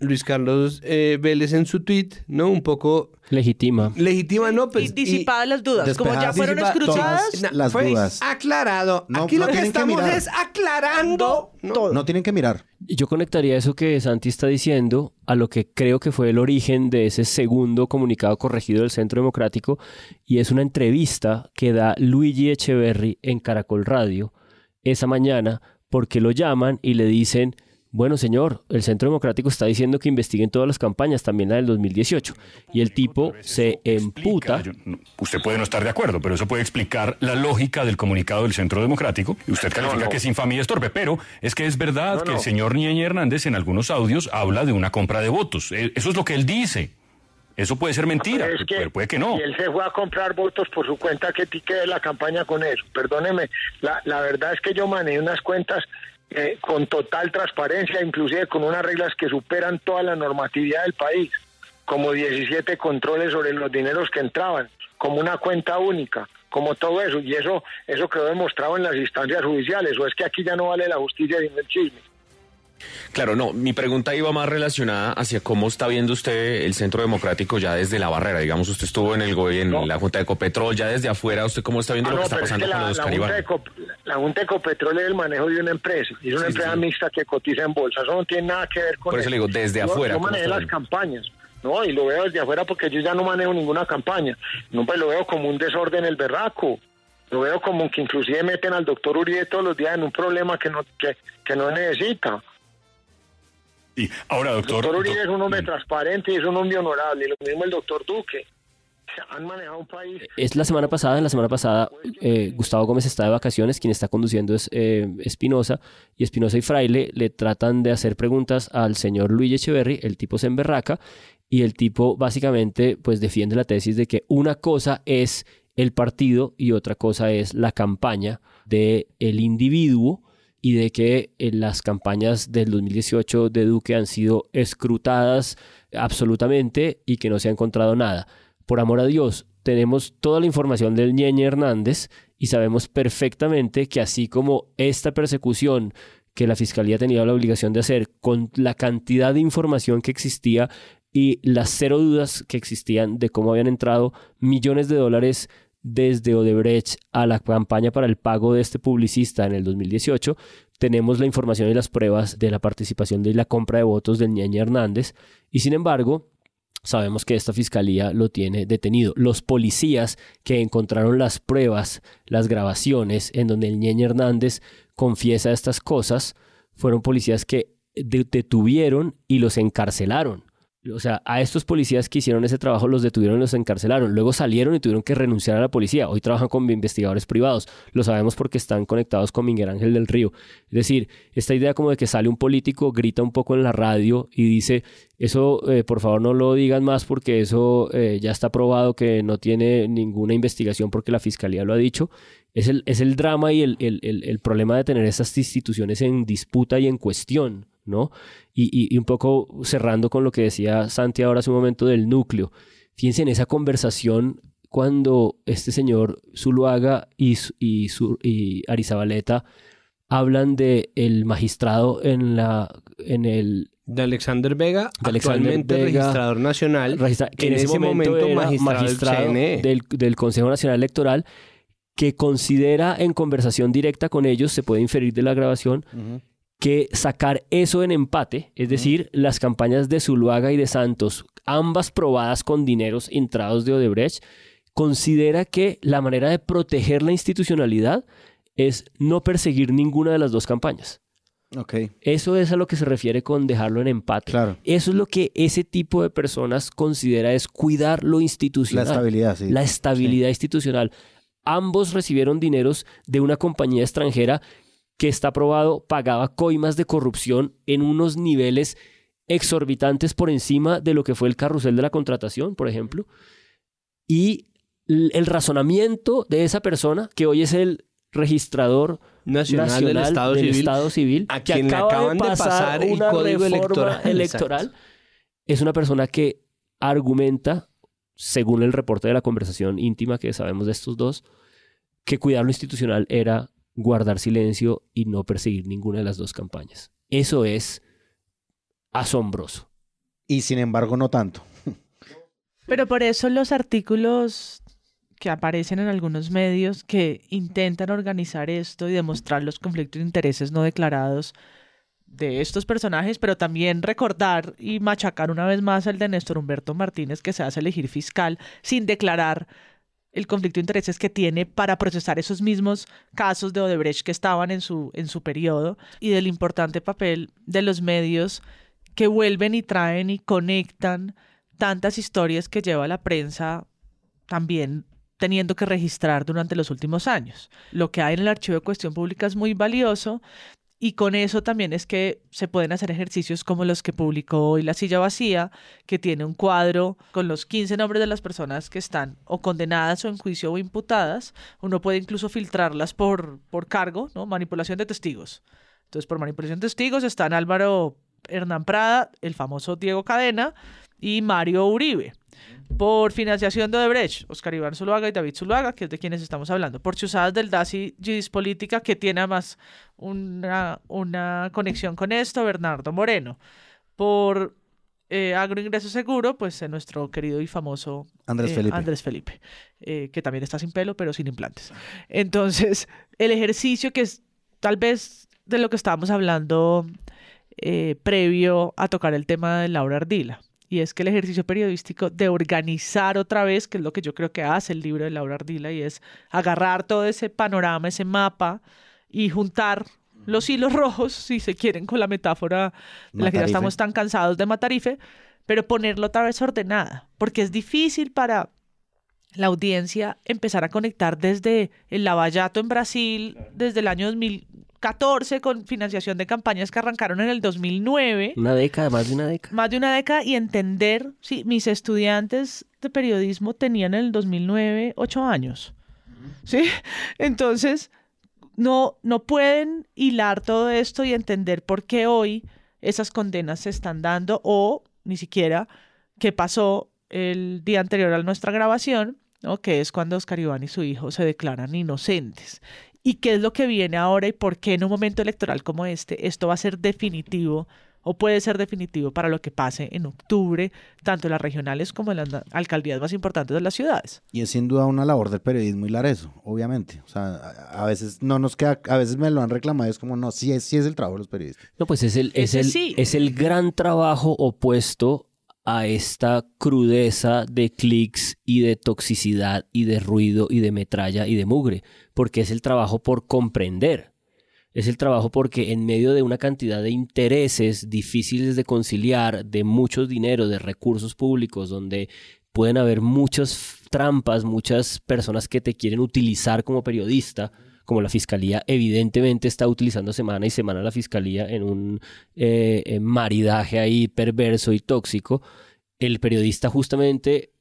Speaker 6: Luis Carlos eh, Vélez en su tweet, ¿no? Un poco
Speaker 7: Legitima.
Speaker 6: legitima, ¿no? Pues,
Speaker 8: y disipadas las dudas, como ya fueron escruchadas,
Speaker 5: las
Speaker 6: fue
Speaker 5: dudas.
Speaker 6: aclarado.
Speaker 5: No,
Speaker 6: Aquí
Speaker 5: no
Speaker 6: lo que estamos es aclarando. ¿no?
Speaker 5: No tienen que mirar.
Speaker 7: Yo conectaría eso que Santi está diciendo a lo que creo que fue el origen de ese segundo comunicado corregido del Centro Democrático y es una entrevista que da Luigi Echeverry en Caracol Radio esa mañana porque lo llaman y le dicen, bueno señor, el Centro Democrático está diciendo que investiguen todas las campañas, también la del 2018 y el tipo se emputa.
Speaker 14: Usted puede no estar de acuerdo, pero eso puede explicar la lógica del comunicado del Centro Democrático. Y usted califica
Speaker 15: no.
Speaker 14: que es infamia y es torpe, pero es que es verdad
Speaker 15: No,
Speaker 14: que
Speaker 15: no.
Speaker 14: el señor Nieñe Hernández en algunos audios habla de una compra de votos. Eh, Eso es lo que él dice. Eso puede ser mentira,
Speaker 15: Pero es que-
Speaker 14: pero puede que no.
Speaker 15: Y él se fue a comprar votos por su cuenta que tique de la campaña con eso. Perdóneme, la, la verdad es que yo manejé unas cuentas eh, con total transparencia, inclusive con unas reglas que superan toda la normatividad del país, como 17 controles sobre los dineros que entraban, como una cuenta única, como todo eso. Y eso, eso quedó demostrado en las instancias judiciales. O es que aquí ya no vale la justicia sino el chisme.
Speaker 16: Claro, no, mi pregunta iba más relacionada hacia cómo está viendo usted el Centro Democrático ya desde la barrera. Digamos, usted estuvo en el gobierno, en la Junta de Ecopetrol, ya desde afuera, ¿usted cómo está viendo
Speaker 15: Ah,
Speaker 16: lo
Speaker 15: no,
Speaker 16: que está
Speaker 15: es
Speaker 16: pasando con los
Speaker 15: la Junta de la Junta de Ecopetrol es el manejo de una empresa, es una
Speaker 16: Sí,
Speaker 15: empresa
Speaker 16: sí.
Speaker 15: mixta que cotiza en bolsa, eso no tiene nada que ver con
Speaker 16: Por eso le digo, desde
Speaker 15: Yo-
Speaker 16: afuera,
Speaker 15: Yo
Speaker 16: ¿cómo
Speaker 15: manejé las campañas, ¿no? Y lo veo desde afuera porque yo ya no manejo ninguna campaña, no, pues lo veo como un desorden el berraco, lo veo como que inclusive meten al doctor Uribe todos los días en un problema que no, que, que no necesita.
Speaker 14: Y ahora,
Speaker 15: El
Speaker 14: doctor,
Speaker 15: doctor Uribe es un hombre transparente y es un hombre honorable, y lo mismo el doctor Duque. Han manejado un país
Speaker 7: Es la semana pasada, en la semana pasada eh, Gustavo Gómez está de vacaciones, quien está conduciendo es eh, Espinosa, y Espinosa y Fraile le tratan de hacer preguntas al señor Luis Echeverry, el tipo se emberraca, y el tipo básicamente pues defiende la tesis de que una cosa es el partido y otra cosa es la campaña del el individuo y de que eh, las campañas del 2018 de Duque han sido escrutadas absolutamente y que no se ha encontrado nada. Por amor a Dios, tenemos toda la información del Ñeñe Hernández y sabemos perfectamente que así como esta persecución que la Fiscalía tenía la obligación de hacer con la cantidad de información que existía y las cero dudas que existían de cómo habían entrado millones de dólares desde Odebrecht a la campaña para el pago de este publicista en el 2018, tenemos la información y las pruebas de la participación de la compra de votos del Ñeñe Hernández y sin embargo sabemos que esta fiscalía lo tiene detenido. Los policías que encontraron las pruebas, las grabaciones en donde el Ñeñe Hernández confiesa estas cosas, fueron policías que de- detuvieron y los encarcelaron. O sea, a estos policías que hicieron ese trabajo los detuvieron y los encarcelaron. Luego salieron y tuvieron que renunciar a la policía. Hoy trabajan con investigadores privados. Lo sabemos porque están conectados con Miguel Ángel del Río. Es decir, esta idea como de que sale un político, grita un poco en la radio y dice, eso eh, por favor no lo digan más porque eso eh, ya está probado que no tiene ninguna investigación porque la fiscalía lo ha dicho. Es el, es el drama y el, el- el- problema de tener estas instituciones en disputa y en cuestión, ¿no? Y, y- y un poco cerrando con lo que decía Santi ahora hace un momento del núcleo. Fíjense en esa conversación cuando este señor Zuluaga y, y, y Arizabaleta hablan de el magistrado en la en el
Speaker 6: de Alexander Vega,
Speaker 7: de Alexander
Speaker 6: actualmente
Speaker 7: Vega,
Speaker 6: registrador nacional,
Speaker 7: registra- que
Speaker 6: en ese momento
Speaker 7: era
Speaker 6: magistrado del,
Speaker 7: del Consejo Nacional Electoral, que considera en conversación directa con ellos, se puede inferir de la grabación, que sacar eso en empate, es decir, las campañas de Zuluaga y de Santos, ambas probadas con dineros entrados de Odebrecht, considera que la manera de proteger la institucionalidad es no perseguir ninguna de las dos campañas.
Speaker 5: Ok.
Speaker 7: Eso es a lo que se refiere con dejarlo en empate.
Speaker 5: Claro.
Speaker 7: Eso es lo que ese tipo de personas considera es cuidar lo institucional.
Speaker 5: La estabilidad, sí.
Speaker 7: La estabilidad institucional. Ambos recibieron dineros de una compañía extranjera que está probado pagaba coimas de corrupción en unos niveles exorbitantes por encima de lo que fue el carrusel de la contratación, por ejemplo. Y el razonamiento de esa persona, que hoy es el registrador
Speaker 6: Nacional del Estado Civil,
Speaker 7: Estado Civil,
Speaker 6: a
Speaker 7: que
Speaker 6: quien le
Speaker 7: acaba
Speaker 6: acaban de
Speaker 7: pasar
Speaker 6: pasar el
Speaker 7: una
Speaker 6: código
Speaker 7: reforma
Speaker 6: electoral.
Speaker 7: electoral, es una persona que argumenta, según el reporte de la conversación íntima que sabemos de estos dos, que cuidar lo institucional era guardar silencio y no perseguir ninguna de las dos campañas. Eso es asombroso.
Speaker 5: Y sin embargo, no tanto. (laughs)
Speaker 8: Pero por eso los artículos que aparecen en algunos medios que intentan organizar esto y demostrar los conflictos de intereses no declarados de estos personajes, pero también recordar y machacar una vez más el de Néstor Humberto Martínez que se hace elegir fiscal sin declarar el conflicto de intereses que tiene para procesar esos mismos casos de Odebrecht que estaban en su, en su periodo y del importante papel de los medios que vuelven y traen y conectan tantas historias que lleva la prensa también teniendo que registrar durante los últimos años. Lo que hay en el archivo de cuestión pública es muy valioso y con eso también es que se pueden hacer ejercicios como los que publicó hoy La Silla Vacía, que tiene un cuadro con los 15 nombres de las personas que están o condenadas o en juicio o imputadas. Uno puede incluso filtrarlas por, por cargo, ¿no? Manipulación de testigos. Entonces, por manipulación de testigos están Álvaro Hernán Prada, el famoso Diego Cadena y Mario Uribe. Por financiación de Odebrecht, Oscar Iván Zuluaga y David Zuluaga, que es de quienes estamos hablando. Por chuzadas del DASI Gidis Política, que tiene además una, una conexión con esto, Bernardo Moreno. Por eh, Agroingreso Seguro, pues eh, nuestro querido y famoso
Speaker 5: Andrés
Speaker 8: eh,
Speaker 5: Felipe.
Speaker 8: Andrés Felipe, eh, que también está sin pelo, pero sin implantes. Entonces, (laughs) el ejercicio que es tal vez de lo que estábamos hablando eh, previo a tocar el tema de Laura Ardila. Y es que el ejercicio periodístico de organizar otra vez, que es lo que yo creo que hace el libro de Laura Ardila, y es agarrar todo ese panorama, ese mapa, y juntar los hilos rojos, si se quieren, con la metáfora de la que ya estamos tan cansados de Matarife, pero ponerlo otra vez ordenada, porque es difícil para la audiencia empezar a conectar desde el Lavallato en Brasil, desde el año 2014, con financiación de campañas que arrancaron en el 2009
Speaker 7: Una década, más de una década.
Speaker 8: más de una década y entender, sí, mis estudiantes de periodismo tenían en el 2009 ocho años, ¿sí? Entonces, no, no pueden hilar todo esto y entender por qué hoy esas condenas se están dando o ni siquiera qué pasó el día anterior a nuestra grabación, ¿no? que es cuando Oscar Iván y su hijo se declaran inocentes. ¿Y qué es lo que viene ahora y por qué en un momento electoral como este esto va a ser definitivo o puede ser definitivo para lo que pase en octubre, tanto en las regionales como en las alcaldías más importantes de las ciudades?
Speaker 5: Y es sin duda una labor del periodismo hilar eso, obviamente. O sea, a, a veces no nos queda, a veces me lo han reclamado, es como, no, sí es, sí es el trabajo de los periodistas.
Speaker 7: No, pues es el, es
Speaker 8: Ese
Speaker 7: el,
Speaker 8: sí.
Speaker 7: es el gran trabajo opuesto a esta crudeza de clics y de toxicidad y de ruido y de metralla y de mugre, porque es el trabajo por comprender. Es el trabajo porque en medio de una cantidad de intereses difíciles de conciliar, de mucho dinero, de recursos públicos, donde pueden haber muchas trampas, muchas personas que te quieren utilizar como periodista, como la fiscalía evidentemente está utilizando semana y semana la fiscalía en un eh, maridaje ahí perverso y tóxico, el periodista justamente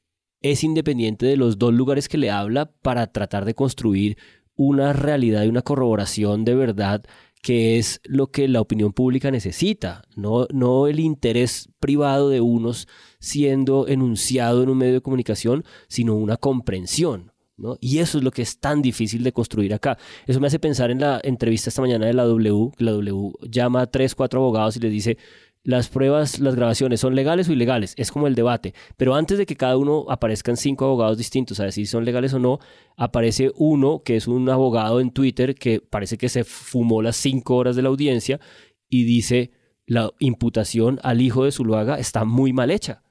Speaker 7: es independiente de los dos lugares que le habla para tratar de construir una realidad y una corroboración de verdad que es lo que la opinión pública necesita, no, no el interés privado de unos siendo enunciado en un medio de comunicación, sino una comprensión. ¿no? Y eso es lo que es tan difícil de construir acá. Eso me hace pensar en la entrevista esta mañana de la W, la W llama a tres, cuatro abogados y les dice, las pruebas, las grabaciones son legales o ilegales, es como el debate, pero antes de que cada uno aparezcan cinco abogados distintos a decir si son legales o no, aparece uno que es un abogado en Twitter que parece que se fumó las cinco horas de la audiencia y dice la imputación al hijo de Zuluaga está muy mal hecha.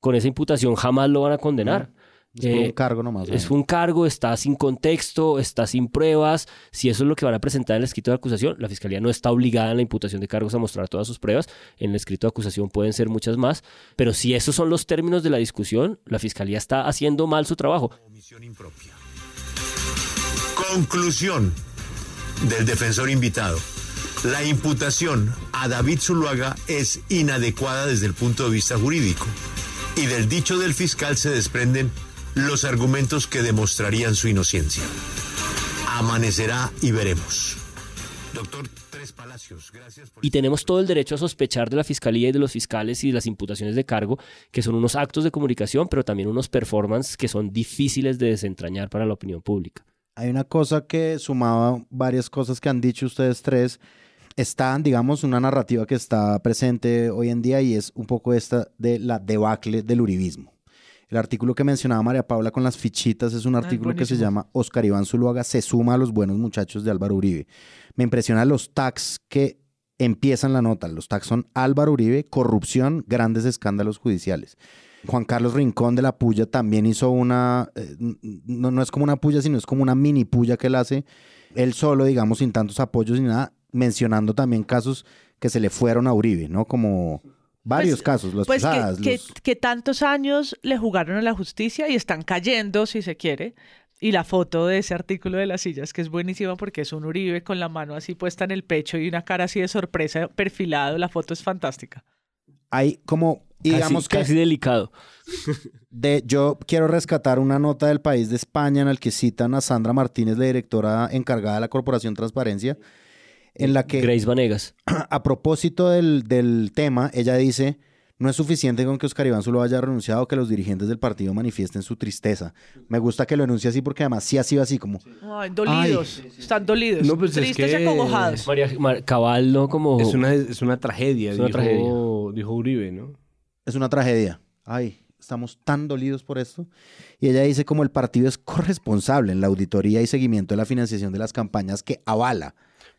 Speaker 7: Con esa imputación jamás lo van a condenar.
Speaker 5: Es por un cargo nomás.
Speaker 7: Es un cargo, está sin contexto, está sin pruebas. Si eso es lo que van a presentar en el escrito de acusación, la fiscalía no está obligada en la imputación de cargos a mostrar todas sus pruebas. En el escrito de acusación pueden ser muchas más. Pero si esos son los términos de la discusión, la fiscalía está haciendo mal su trabajo.
Speaker 13: Conclusión del defensor invitado. La imputación a David Zuluaga es inadecuada desde el punto de vista jurídico y del dicho del fiscal se desprenden los argumentos que demostrarían su inocencia. Amanecerá y veremos. Doctor Tres Palacios, gracias por...
Speaker 7: Y tenemos todo el derecho a sospechar de la fiscalía y de los fiscales y de las imputaciones de cargo, que son unos actos de comunicación, pero también unos performances que son difíciles de desentrañar para la opinión pública.
Speaker 5: Hay una cosa que sumaba varias cosas que han dicho ustedes tres. Está, digamos, una narrativa que está presente hoy en día y es un poco esta de la debacle del uribismo. El artículo que mencionaba María Paula con las fichitas es un artículo que se llama Oscar Iván Zuluaga se suma a los buenos muchachos de Álvaro Uribe. Me impresionan los tags que empiezan la nota. Los tags son Álvaro Uribe, corrupción, grandes escándalos judiciales. Juan Carlos Rincón de la Puya también hizo una, eh, no, no es como una puya, sino es como una mini puya que él hace, él solo, digamos, sin tantos apoyos ni nada, mencionando también casos que se le fueron a Uribe, ¿no? Como varios casos, los
Speaker 8: Pues que,
Speaker 5: Posadas,
Speaker 8: que-
Speaker 5: los-
Speaker 8: que tantos años le jugaron a la justicia y están cayendo, si se quiere. Y la foto de ese artículo de las sillas, que es buenísima porque es un Uribe con la mano así puesta en el pecho y una cara así de sorpresa perfilado. La foto es fantástica.
Speaker 5: hay como, digamos que...
Speaker 7: casi delicado. (laughs)
Speaker 5: De, yo quiero rescatar una nota del país de España en la que citan a Sandra Martínez, la directora encargada de la Corporación Transparencia, en la que...
Speaker 7: Grace Vanegas. (clears throat)
Speaker 5: A propósito del, del tema, ella dice, no es suficiente con que Oscar Iván solo haya renunciado que los dirigentes del partido manifiesten su tristeza. Me gusta que lo enuncie así porque además sí ha sido así como...
Speaker 8: Ay, dolidos. Están dolidos.
Speaker 6: No, pues es
Speaker 8: y acongojados.
Speaker 7: María Mar- Cabal, ¿no? Como...
Speaker 6: Es una, es una tragedia,
Speaker 7: Es una
Speaker 6: dijo,
Speaker 7: tragedia.
Speaker 6: dijo Uribe, ¿no?
Speaker 5: Es una tragedia. Ay, estamos tan dolidos por esto. Y ella dice como el partido es corresponsable en la auditoría y seguimiento de la financiación de las campañas que avala.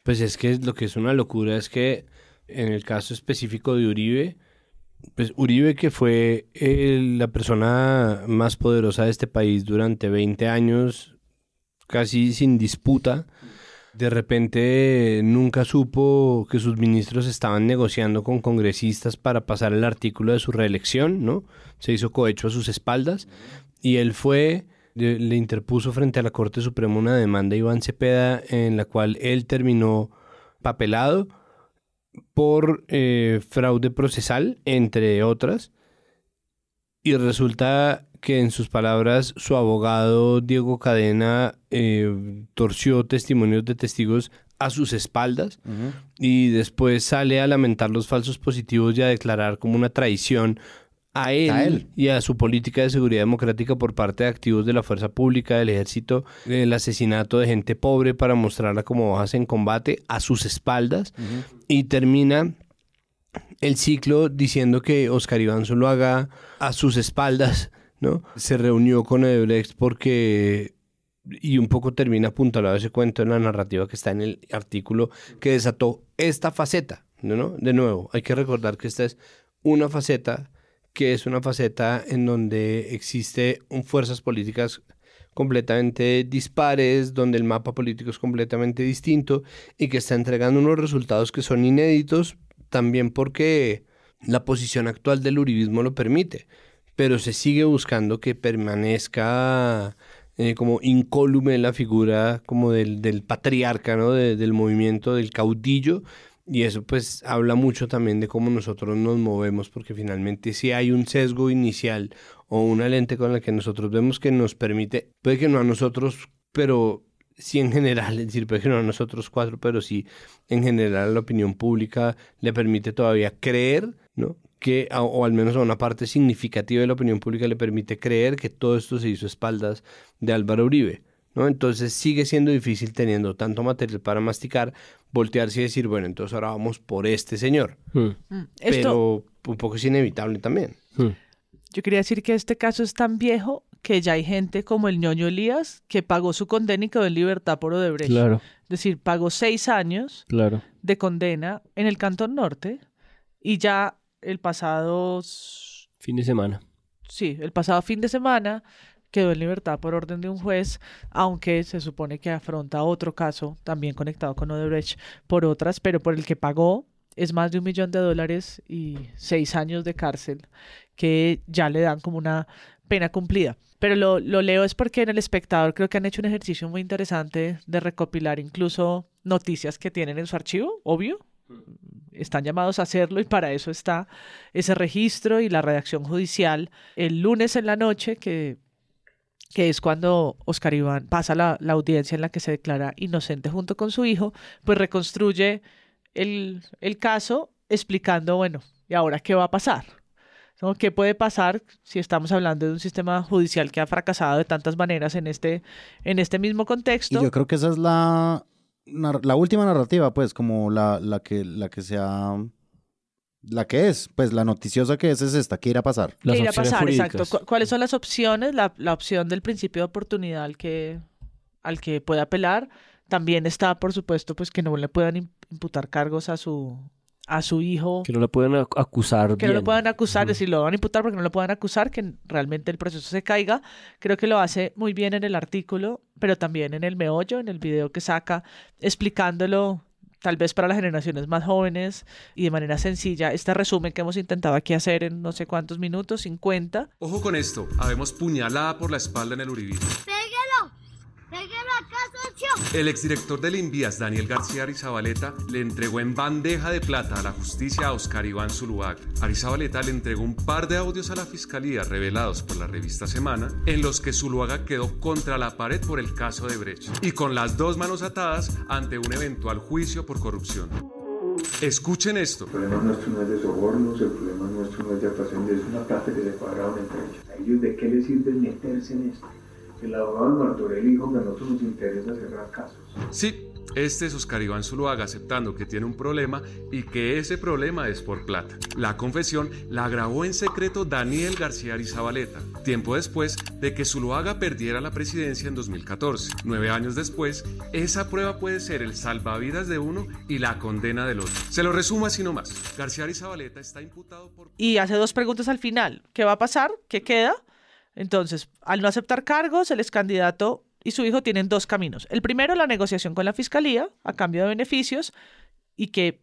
Speaker 6: Pues es que lo que es una locura es que en el caso específico de Uribe, pues Uribe que fue eh, la persona más poderosa de este país durante 20 años, casi sin disputa, de repente nunca supo que sus ministros estaban negociando con congresistas para pasar el artículo de su reelección, ¿no? Se hizo cohecho a sus espaldas y él fue, le interpuso frente a la Corte Suprema una demanda a Iván Cepeda en la cual él terminó papelado por eh, fraude procesal, entre otras. Y resulta que en sus palabras su abogado Diego Cadena eh, torció testimonios de testigos a sus espaldas y después sale a lamentar los falsos positivos y a declarar como una traición a él,
Speaker 5: A él.
Speaker 6: y a su política de seguridad democrática por parte de activos de la fuerza pública, del ejército, el asesinato de gente pobre para mostrarla como bajas en combate a sus espaldas y termina el ciclo diciendo que Oscar Iván Zuluaga a sus espaldas, ¿no? Se reunió con Odebrecht porque y un poco termina apuntalado ese cuento en la narrativa que está en el artículo que desató esta faceta, ¿no? ¿no? De nuevo, hay que recordar que esta es una faceta que es una faceta en donde existe un fuerzas políticas completamente dispares, donde el mapa político es completamente distinto y que está entregando unos resultados que son inéditos también porque la posición actual del uribismo lo permite, pero se sigue buscando que permanezca eh, como incólume la figura como del, del patriarca, ¿no? De- del movimiento del caudillo y eso pues habla mucho también de cómo nosotros nos movemos porque finalmente si hay un sesgo inicial o una lente con la que nosotros vemos que nos permite, puede que no a nosotros, pero sí en general, es decir, puede que no a nosotros cuatro, pero sí en general a la opinión pública le permite todavía creer, ¿no? Que, o al menos a una parte significativa de la opinión pública le permite creer que todo esto se hizo a espaldas de Álvaro Uribe, ¿no? Entonces sigue siendo difícil teniendo tanto material para masticar, voltearse y decir, bueno, entonces ahora vamos por este señor.
Speaker 8: Mm, Esto,
Speaker 6: Pero un poco es inevitable también.
Speaker 8: yo quería decir que este caso es tan viejo que ya hay gente como el ñoño Elías que pagó su condena y quedó en libertad por Odebrecht.
Speaker 7: Claro.
Speaker 8: Es decir, pagó seis años
Speaker 7: Claro.
Speaker 8: de condena en el Cantón Norte y ya el pasado,
Speaker 7: Fin de semana.
Speaker 8: sí, el pasado fin de semana quedó en libertad por orden de un juez, aunque se supone que afronta otro caso también conectado con Odebrecht por otras, pero por el que pagó es más de un millón de dólares y seis años de cárcel que ya le dan como una pena cumplida. Pero lo, lo leo es porque en el espectador creo que han hecho un ejercicio muy interesante de recopilar incluso noticias que tienen en su archivo, obvio, están llamados a hacerlo y para eso está ese registro y la redacción judicial. El lunes en la noche que, que es cuando Oscar Iván pasa la, la audiencia en la que se declara inocente junto con su hijo, pues reconstruye el, el caso explicando, bueno, ¿y ahora qué va a pasar? ¿No? ¿Qué puede pasar si estamos hablando de un sistema judicial que ha fracasado de tantas maneras en este, en este mismo contexto?
Speaker 5: Y yo creo que esa es la, la última narrativa, pues, como la, la, que, la que sea... La que es, pues la noticiosa que es es esta, ¿qué irá a pasar?
Speaker 8: ¿Qué irá a pasar? Exacto. ¿Cuáles son las opciones? La, la opción del principio de oportunidad al que, al que puede apelar. También está, por supuesto, pues que no le puedan imputar cargos a su, a su hijo.
Speaker 7: Que no le puedan acusar.
Speaker 8: Que no lo puedan acusar, uh -huh. decir, lo van a imputar porque no lo puedan acusar, que realmente el proceso se caiga. Creo que lo hace muy bien en el artículo, pero también en el meollo, en el video que saca, explicándolo tal vez para las generaciones más jóvenes y de manera sencilla, este resumen que hemos intentado aquí hacer en no sé cuántos minutos, 50.
Speaker 17: Ojo con esto, habemos puñalada por la espalda en el uribismo.
Speaker 18: ¡Péguelo! ¡Péguelo acá!
Speaker 17: El exdirector del Invías, Daniel García Arizabaleta, le entregó en bandeja de plata a la justicia a Oscar Iván Zuluaga. Arizabaleta le entregó un par de audios a la fiscalía revelados por la revista Semana, en los que Zuluaga quedó contra la pared por el caso de Brecht y con las dos manos atadas ante un eventual juicio por corrupción. Escuchen esto.
Speaker 2: El problema nuestro no es de sobornos, el problema nuestro no es de es una plata que se pagaron entre ellos. ¿A ellos de qué les sirve meterse en esto? El abogado Martorell dijo que a nosotros nos interesa cerrar casos.
Speaker 17: Sí, este es Oscar Iván Zuluaga aceptando que tiene un problema y que ese problema es por plata. La confesión la grabó en secreto Daniel García Arizabaleta, tiempo después de que Zuluaga perdiera la presidencia en 2014. Nueve años después, esa prueba puede ser el salvavidas de uno y la condena del otro. Se lo resumo así nomás. García Arizabaleta está imputado por...
Speaker 8: Y hace dos preguntas al final. ¿Qué va a pasar? ¿Qué queda? Entonces, al no aceptar cargos, el ex candidato y su hijo tienen dos caminos. El primero, la negociación con la fiscalía a cambio de beneficios y que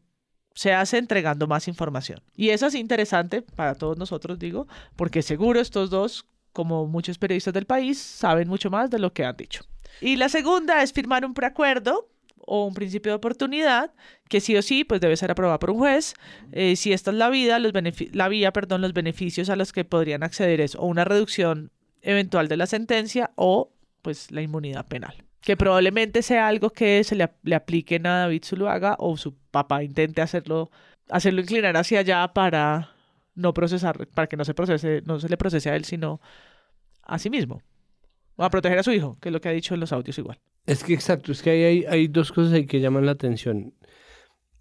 Speaker 8: se hace entregando más información. Y eso es interesante para todos nosotros, digo, porque seguro estos dos, como muchos periodistas del país, saben mucho más de lo que han dicho. Y la segunda es firmar un preacuerdo o un principio de oportunidad que sí o sí pues debe ser aprobado por un juez. Eh, si esta es la vida, los la vía, perdón, los beneficios a los que podrían acceder es o una reducción eventual de la sentencia o pues la inmunidad penal. Que probablemente sea algo que se le, le apliquen a David Zuluaga o su papá intente hacerlo, hacerlo inclinar hacia allá para no procesar, para que no se procese, no se le procese a él, sino a sí mismo. O a proteger a su hijo, que es lo que ha dicho en los audios igual.
Speaker 6: Es que exacto, es que hay, hay, dos cosas ahí que llaman la atención.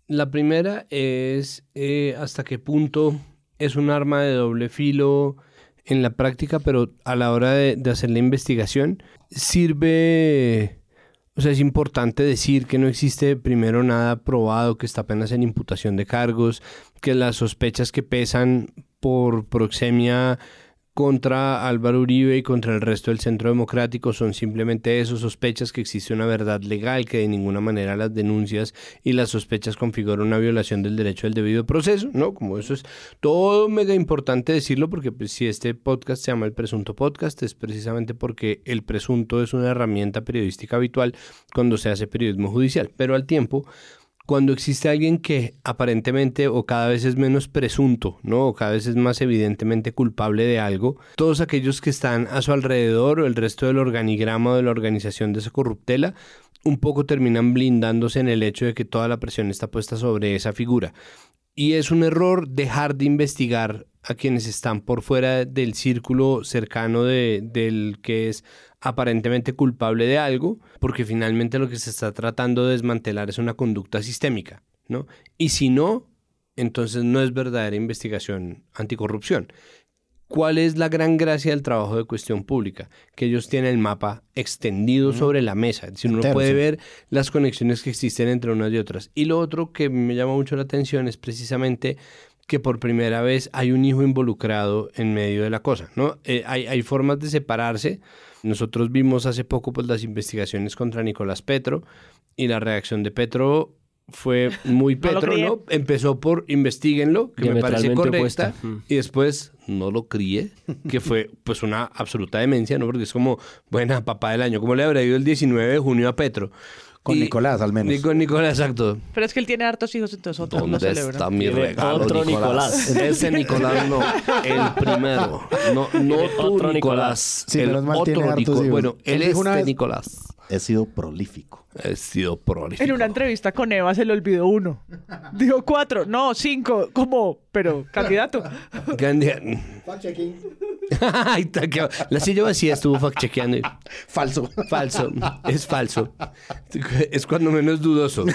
Speaker 6: La primera es eh, hasta qué punto es un arma de doble filo en la práctica, pero a la hora de, de, hacer la investigación sirve, o sea, es importante decir que no existe primero nada probado, que está apenas en imputación de cargos, que las sospechas que pesan por proxemia contra Álvaro Uribe y contra el resto del Centro Democrático son simplemente eso, sospechas que existe una verdad legal, que de ninguna manera las denuncias y las sospechas configuran una violación del derecho al debido proceso, ¿no? Como eso es todo mega importante decirlo porque pues, si este podcast se llama el presunto podcast es precisamente porque el presunto es una herramienta periodística habitual cuando se hace periodismo judicial, pero al tiempo cuando existe alguien que aparentemente o cada vez es menos presunto, ¿no? O cada vez es más evidentemente culpable de algo, todos aquellos que están a su alrededor o el resto del organigrama o de la organización de esa corruptela, un poco terminan blindándose en el hecho de que toda la presión está puesta sobre esa figura. Y es un error dejar de investigar a quienes están por fuera del círculo cercano de, del que es aparentemente culpable de algo, porque finalmente lo que se está tratando de desmantelar es una conducta sistémica, ¿no? Y si no, entonces no es verdadera investigación anticorrupción. ¿Cuál es la gran gracia del trabajo de cuestión pública? Que ellos tienen el mapa extendido sobre la mesa. Es decir, uno puede ver las conexiones que existen entre unas y otras. Y lo otro que me llama mucho la atención es precisamente que por primera vez hay un hijo involucrado en medio de la cosa, ¿no? Eh, hay, hay formas de separarse. Nosotros vimos hace poco pues, las investigaciones contra Nicolás Petro y la reacción de Petro fue (laughs) muy Petro, ¿no? Empezó por investiguenlo, que me parece correcta, y después no lo crié, que fue pues una absoluta demencia, ¿no? Porque es como, buena, papá del año, ¿cómo le habrá ido el 19 de junio a Petro?
Speaker 5: Con Nicolás, al menos.
Speaker 6: con Nicolás, exacto.
Speaker 8: Pero es que él tiene hartos hijos, entonces
Speaker 6: ¿Dónde
Speaker 8: no celebran.
Speaker 6: está mi regalo,
Speaker 7: otro
Speaker 6: Nicolás?
Speaker 7: Nicolás. (laughs)
Speaker 6: Ese Nicolás no, el primero. No, no tú,
Speaker 7: Otro
Speaker 6: Nicolás.
Speaker 5: Sí,
Speaker 6: el
Speaker 5: menos mal tiene
Speaker 6: otro
Speaker 5: hartos
Speaker 6: Nicolás.
Speaker 5: hijos.
Speaker 6: Bueno,
Speaker 5: Él
Speaker 6: es
Speaker 5: vez-
Speaker 6: Nicolás.
Speaker 5: He sido prolífico.
Speaker 6: He sido prolífico.
Speaker 8: En una entrevista con Eva se le olvidó uno. Dijo cuatro, no, cinco, como, pero candidato.
Speaker 6: Que- (laughs) La silla vacía estuvo fact-chequeando. (laughs)
Speaker 5: Falso.
Speaker 6: Falso. Es falso. Es cuando menos dudoso.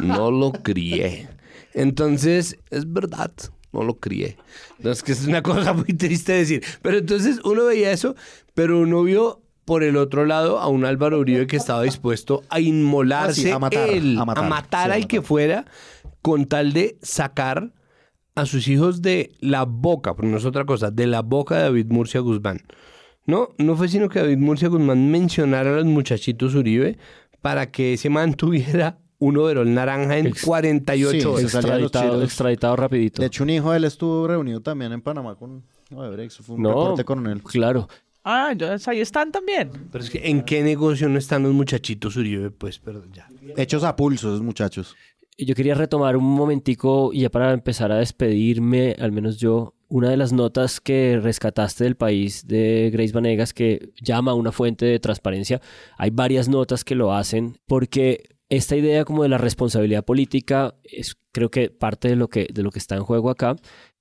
Speaker 6: No lo crié. Entonces, es verdad. No lo crié. Entonces, que es una cosa muy triste decir. Pero entonces uno veía eso, pero uno vio por el otro lado a un Álvaro Uribe que estaba dispuesto a inmolarse
Speaker 5: Ah, sí, a matar,
Speaker 6: él,
Speaker 5: a matar, sí, a
Speaker 6: al que fuera, con tal de sacar a sus hijos de la boca, porque no es otra cosa, de la boca de David Murcia Guzmán. No, no fue sino que David Murcia Guzmán mencionara a los muchachitos Uribe para que se mantuviera un overol naranja en 48
Speaker 5: sí,
Speaker 6: horas.
Speaker 7: Extraditado, extraditado rapidito.
Speaker 5: De hecho, un hijo de él estuvo reunido también en Panamá con Odebrecht. Fue un
Speaker 7: No,
Speaker 5: reporte coronel.
Speaker 7: Claro.
Speaker 8: Ah, entonces ahí están también.
Speaker 6: Pero es que ¿en qué negocio no están los muchachitos Uribe? Pues, perdón, ya.
Speaker 5: Hechos a pulso esos muchachos.
Speaker 7: Yo quería retomar un momentico y ya para empezar a despedirme, al menos yo, una de las notas que rescataste del país de Grace Vanegas que llama una fuente de transparencia. Hay varias notas que lo hacen porque esta idea como de la responsabilidad política es creo que parte de lo que, de lo que está en juego acá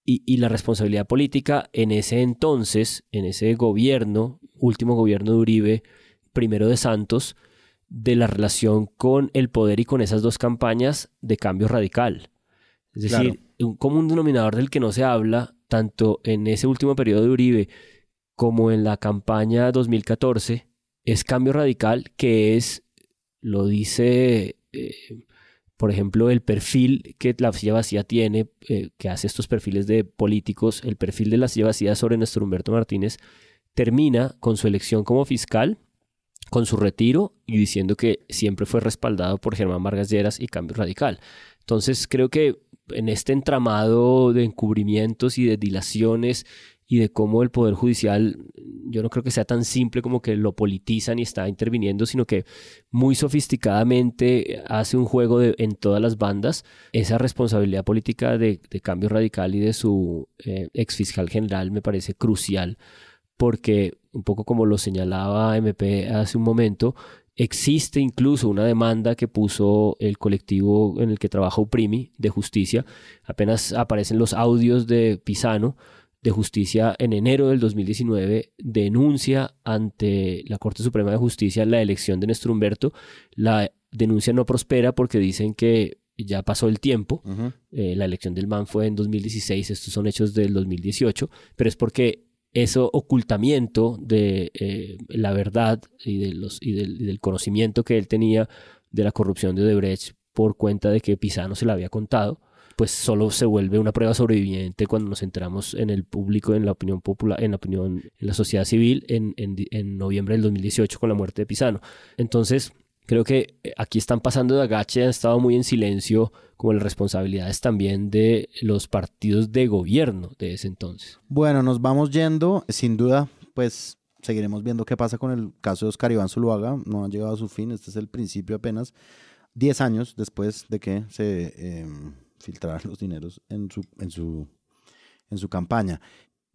Speaker 7: y, y la responsabilidad política en ese entonces, en ese gobierno, último gobierno de Uribe, primero de Santos, de la relación con el poder y con esas dos campañas de cambio radical. Es decir, un común denominador del que no se habla, tanto en ese último periodo de Uribe como en la campaña 2014, es cambio radical que es, lo dice, eh, por ejemplo, el perfil que la silla vacía tiene, eh, que hace estos perfiles de políticos, el perfil de la silla vacía sobre Néstor Humberto Martínez, termina con su elección como fiscal con su retiro y diciendo que siempre fue respaldado por Germán Vargas Lleras y Cambio Radical. Entonces creo que en este entramado de encubrimientos y de dilaciones y de cómo el Poder Judicial, yo no creo que sea tan simple como que lo politizan y está interviniendo, sino que muy sofisticadamente hace un juego en todas las bandas. Esa responsabilidad política de, Cambio Radical y de su eh, ex fiscal general me parece crucial porque un poco como lo señalaba MP hace un momento, existe incluso una demanda que puso el colectivo en el que trabaja Uprimi de justicia. Apenas aparecen los audios de Pisano de justicia en enero del 2019, denuncia ante la Corte Suprema de Justicia la elección de Néstor Humberto. La denuncia no prospera porque dicen que ya pasó el tiempo. Eh, la elección del MAN fue en 2016, estos son hechos del 2018, pero es porque ese ocultamiento de eh, la verdad y, del, conocimiento que él tenía de la corrupción de Odebrecht por cuenta de que Pisano se la había contado, pues solo se vuelve una prueba sobreviviente cuando nos enteramos en el público, en la opinión popular, en la opinión, en la sociedad civil en, en, en noviembre del 2018 con la muerte de Pisano. Entonces, creo que eh, aquí están pasando de agache, han estado muy en silencio como las responsabilidades también de los partidos de gobierno de ese entonces.
Speaker 5: Bueno, nos vamos yendo. Sin duda, pues seguiremos viendo qué pasa con el caso de Oscar Iván Zuluaga. No ha llegado a su fin. Este es el principio apenas. Diez años después de que se eh, filtraran los dineros en su, en su, en su campaña.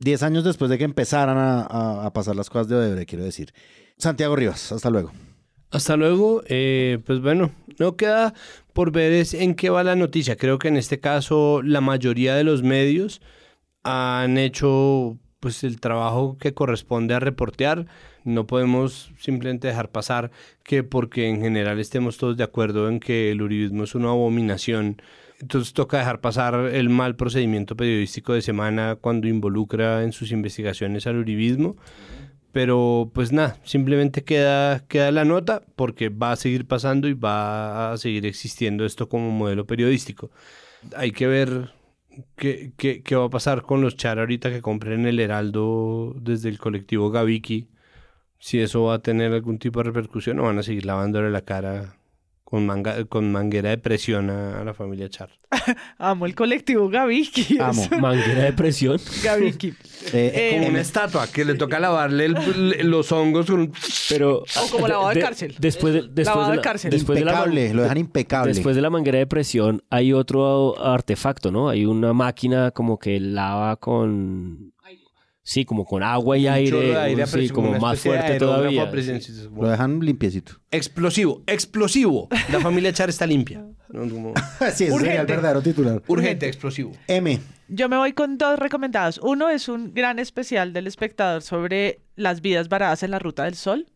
Speaker 5: Diez años después de que empezaran a, a- a pasar las cosas de Odebrecht, quiero decir. Santiago Rivas, hasta luego.
Speaker 6: Hasta luego. Eh, pues bueno, no queda por ver es en qué va la noticia. Creo que en este caso la mayoría de los medios han hecho pues el trabajo que corresponde a reportear. No podemos simplemente dejar pasar que porque en general estemos todos de acuerdo en que el uribismo es una abominación. Entonces toca dejar pasar el mal procedimiento periodístico de semana cuando involucra en sus investigaciones al uribismo. Pero pues nada, simplemente queda, queda la nota porque va a seguir pasando y va a seguir existiendo esto como modelo periodístico. Hay que ver ¿qué, qué, qué va a pasar con los char ahorita que compren el Heraldo desde el colectivo Gaviki? Si eso va a tener algún tipo de repercusión o van a seguir lavándole la cara con, manga, con manguera de presión a, a la familia Char. (laughs)
Speaker 8: Amo el colectivo Gaviki.
Speaker 7: Amo. Manguera de presión. (laughs)
Speaker 8: Gaviki.
Speaker 6: Eh, como una estatua que le toca lavarle el- los hongos con un...
Speaker 7: Pero
Speaker 8: O como lavado de
Speaker 7: de-
Speaker 8: cárcel.
Speaker 7: Después de, después
Speaker 8: Lavado
Speaker 7: de
Speaker 8: de
Speaker 7: la,
Speaker 8: cárcel.
Speaker 7: después de la
Speaker 5: Impecable, lo dejan impecable.
Speaker 7: Después de la manguera de presión hay otro artefacto, ¿no? Hay una máquina como que lava con... Sí, como con agua y
Speaker 6: Un
Speaker 7: aire. sí, como más fuerte todavía. sí.
Speaker 5: Lo dejan limpiecito.
Speaker 6: Explosivo, explosivo. (laughs) La familia Char está limpia. No, como- (laughs)
Speaker 5: sí, ese sería el verdadero titular.
Speaker 6: Urgente, explosivo.
Speaker 5: M.
Speaker 8: Yo me voy con dos recomendados. Uno es un gran especial del espectador sobre las vidas varadas en la Ruta del Sol,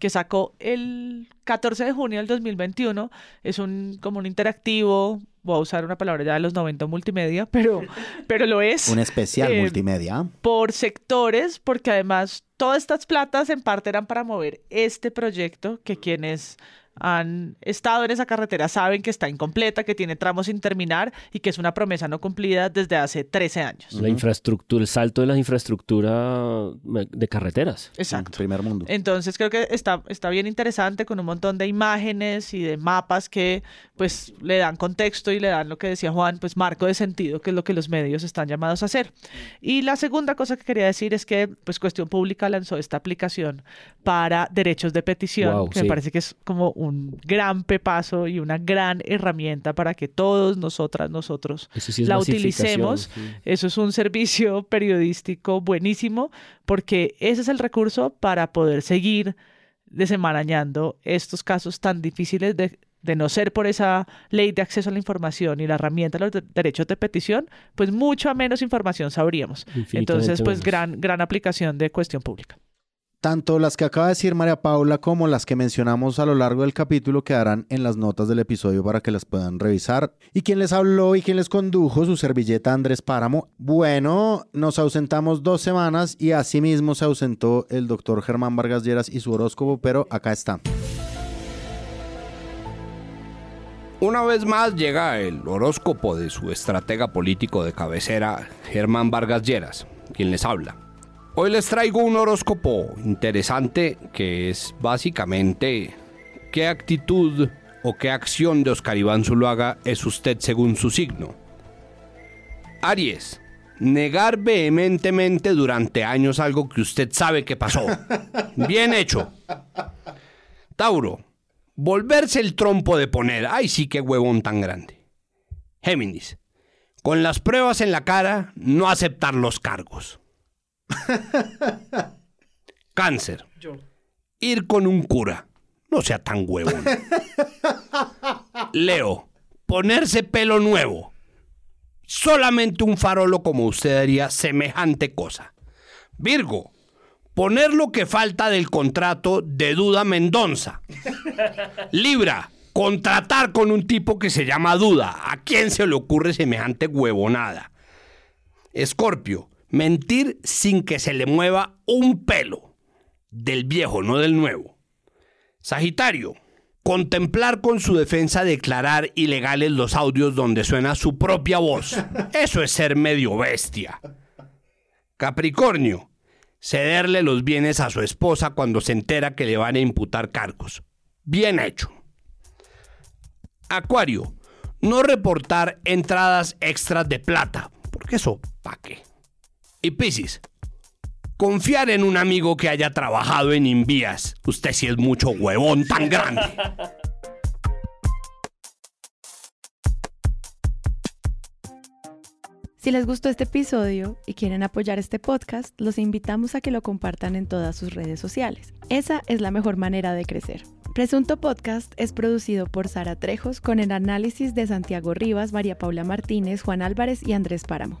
Speaker 8: que sacó el 14 de junio del 2021. Es un como un interactivo, voy a usar una palabra ya de los 90 multimedia, (laughs) pero, pero lo es.
Speaker 5: Un especial
Speaker 8: Eh,
Speaker 5: multimedia.
Speaker 8: por sectores, porque además todas estas platas en parte eran para mover este proyecto que quienes han estado en esa carretera saben que está incompleta, que tiene tramos sin terminar y que es una promesa no cumplida desde hace 13 años.
Speaker 7: La infraestructura, el salto de la infraestructura de carreteras.
Speaker 8: Exacto.
Speaker 5: Primer mundo.
Speaker 8: Entonces creo que está, está bien interesante con un montón de imágenes y de mapas que pues le dan contexto y le dan lo que decía Juan, pues marco de sentido, que es lo que los medios están llamados a hacer. Y la segunda cosa que quería decir es que pues Cuestión Pública lanzó esta aplicación para derechos de petición,
Speaker 7: Wow,
Speaker 8: que
Speaker 7: sí.
Speaker 8: me parece que es como un gran pepazo y una gran herramienta para que todos nosotras, nosotros
Speaker 7: sí
Speaker 8: la utilicemos.
Speaker 7: sí.
Speaker 8: Eso es un servicio periodístico buenísimo porque ese es el recurso para poder seguir desenmarañando estos casos tan difíciles de, de no ser por esa ley de acceso a la información y la herramienta de los de- derechos de petición, pues mucha menos información sabríamos. Entonces, pues gran, gran aplicación de cuestión pública.
Speaker 5: Tanto las que acaba de decir María Paula como las que mencionamos a lo largo del capítulo quedarán en las notas del episodio para que las puedan revisar. Y quien les habló y quien les condujo, su servilleta Andrés Páramo. Bueno, nos ausentamos dos semanas y asimismo se ausentó el doctor Germán Vargas Lleras y su horóscopo, pero acá está.
Speaker 6: Una vez más llega el horóscopo de su estratega político de cabecera, Germán Vargas Lleras, quien les habla. Hoy les traigo un horóscopo interesante que es básicamente qué actitud o qué acción de Oscar Iván Zuluaga es usted según su signo. Aries, negar vehementemente durante años algo que usted sabe que pasó. Bien hecho. Tauro, volverse el trompo de poner. Ay, sí, qué huevón tan grande. Géminis, con las pruebas en la cara, no aceptar los cargos. (laughs) Cáncer, ir con un cura. No sea tan huevón. Leo, ponerse pelo nuevo. Solamente un farolo como usted haría semejante cosa. Virgo, poner lo que falta del contrato de Duda Mendonza. Libra, contratar con un tipo que se llama Duda. ¿A quién se le ocurre semejante huevonada? Escorpio, mentir sin que se le mueva un pelo. Del viejo, no del nuevo. Sagitario, contemplar con su defensa declarar ilegales los audios donde suena su propia voz. (laughs) Eso es ser medio bestia. Capricornio, cederle los bienes a su esposa cuando se entera que le van a imputar cargos. Bien hecho. Acuario, no reportar entradas extras de plata, porque eso, ¿pa' qué? Y Piscis, confiar en un amigo que haya trabajado en Invías. Usted sí es mucho huevón tan grande.
Speaker 19: Si les gustó este episodio y quieren apoyar este podcast, los invitamos a que lo compartan en todas sus redes sociales. Esa es la mejor manera de crecer. Presunto Podcast es producido por Sara Trejos con el análisis de Santiago Rivas, María Paula Martínez, Juan Álvarez y Andrés Páramo.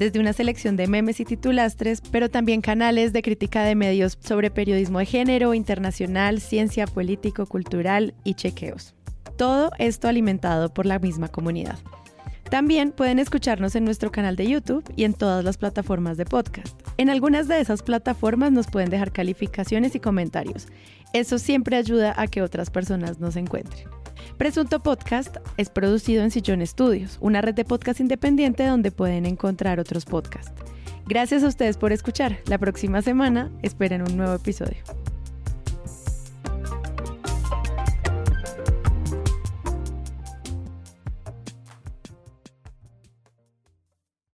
Speaker 19: desde una selección de memes y titulastres, pero también canales de crítica de medios sobre periodismo de género, internacional, ciencia, político, cultural y chequeos. Todo esto alimentado por la misma comunidad. También pueden escucharnos en nuestro canal de YouTube y en todas las plataformas de podcast. En algunas de esas plataformas nos pueden dejar calificaciones y comentarios. Eso siempre ayuda a que otras personas nos encuentren. Presunto Podcast es producido en Sillón Estudios, una red de podcast independiente donde pueden encontrar otros podcasts. Gracias a ustedes por escuchar. La próxima semana esperen un nuevo episodio.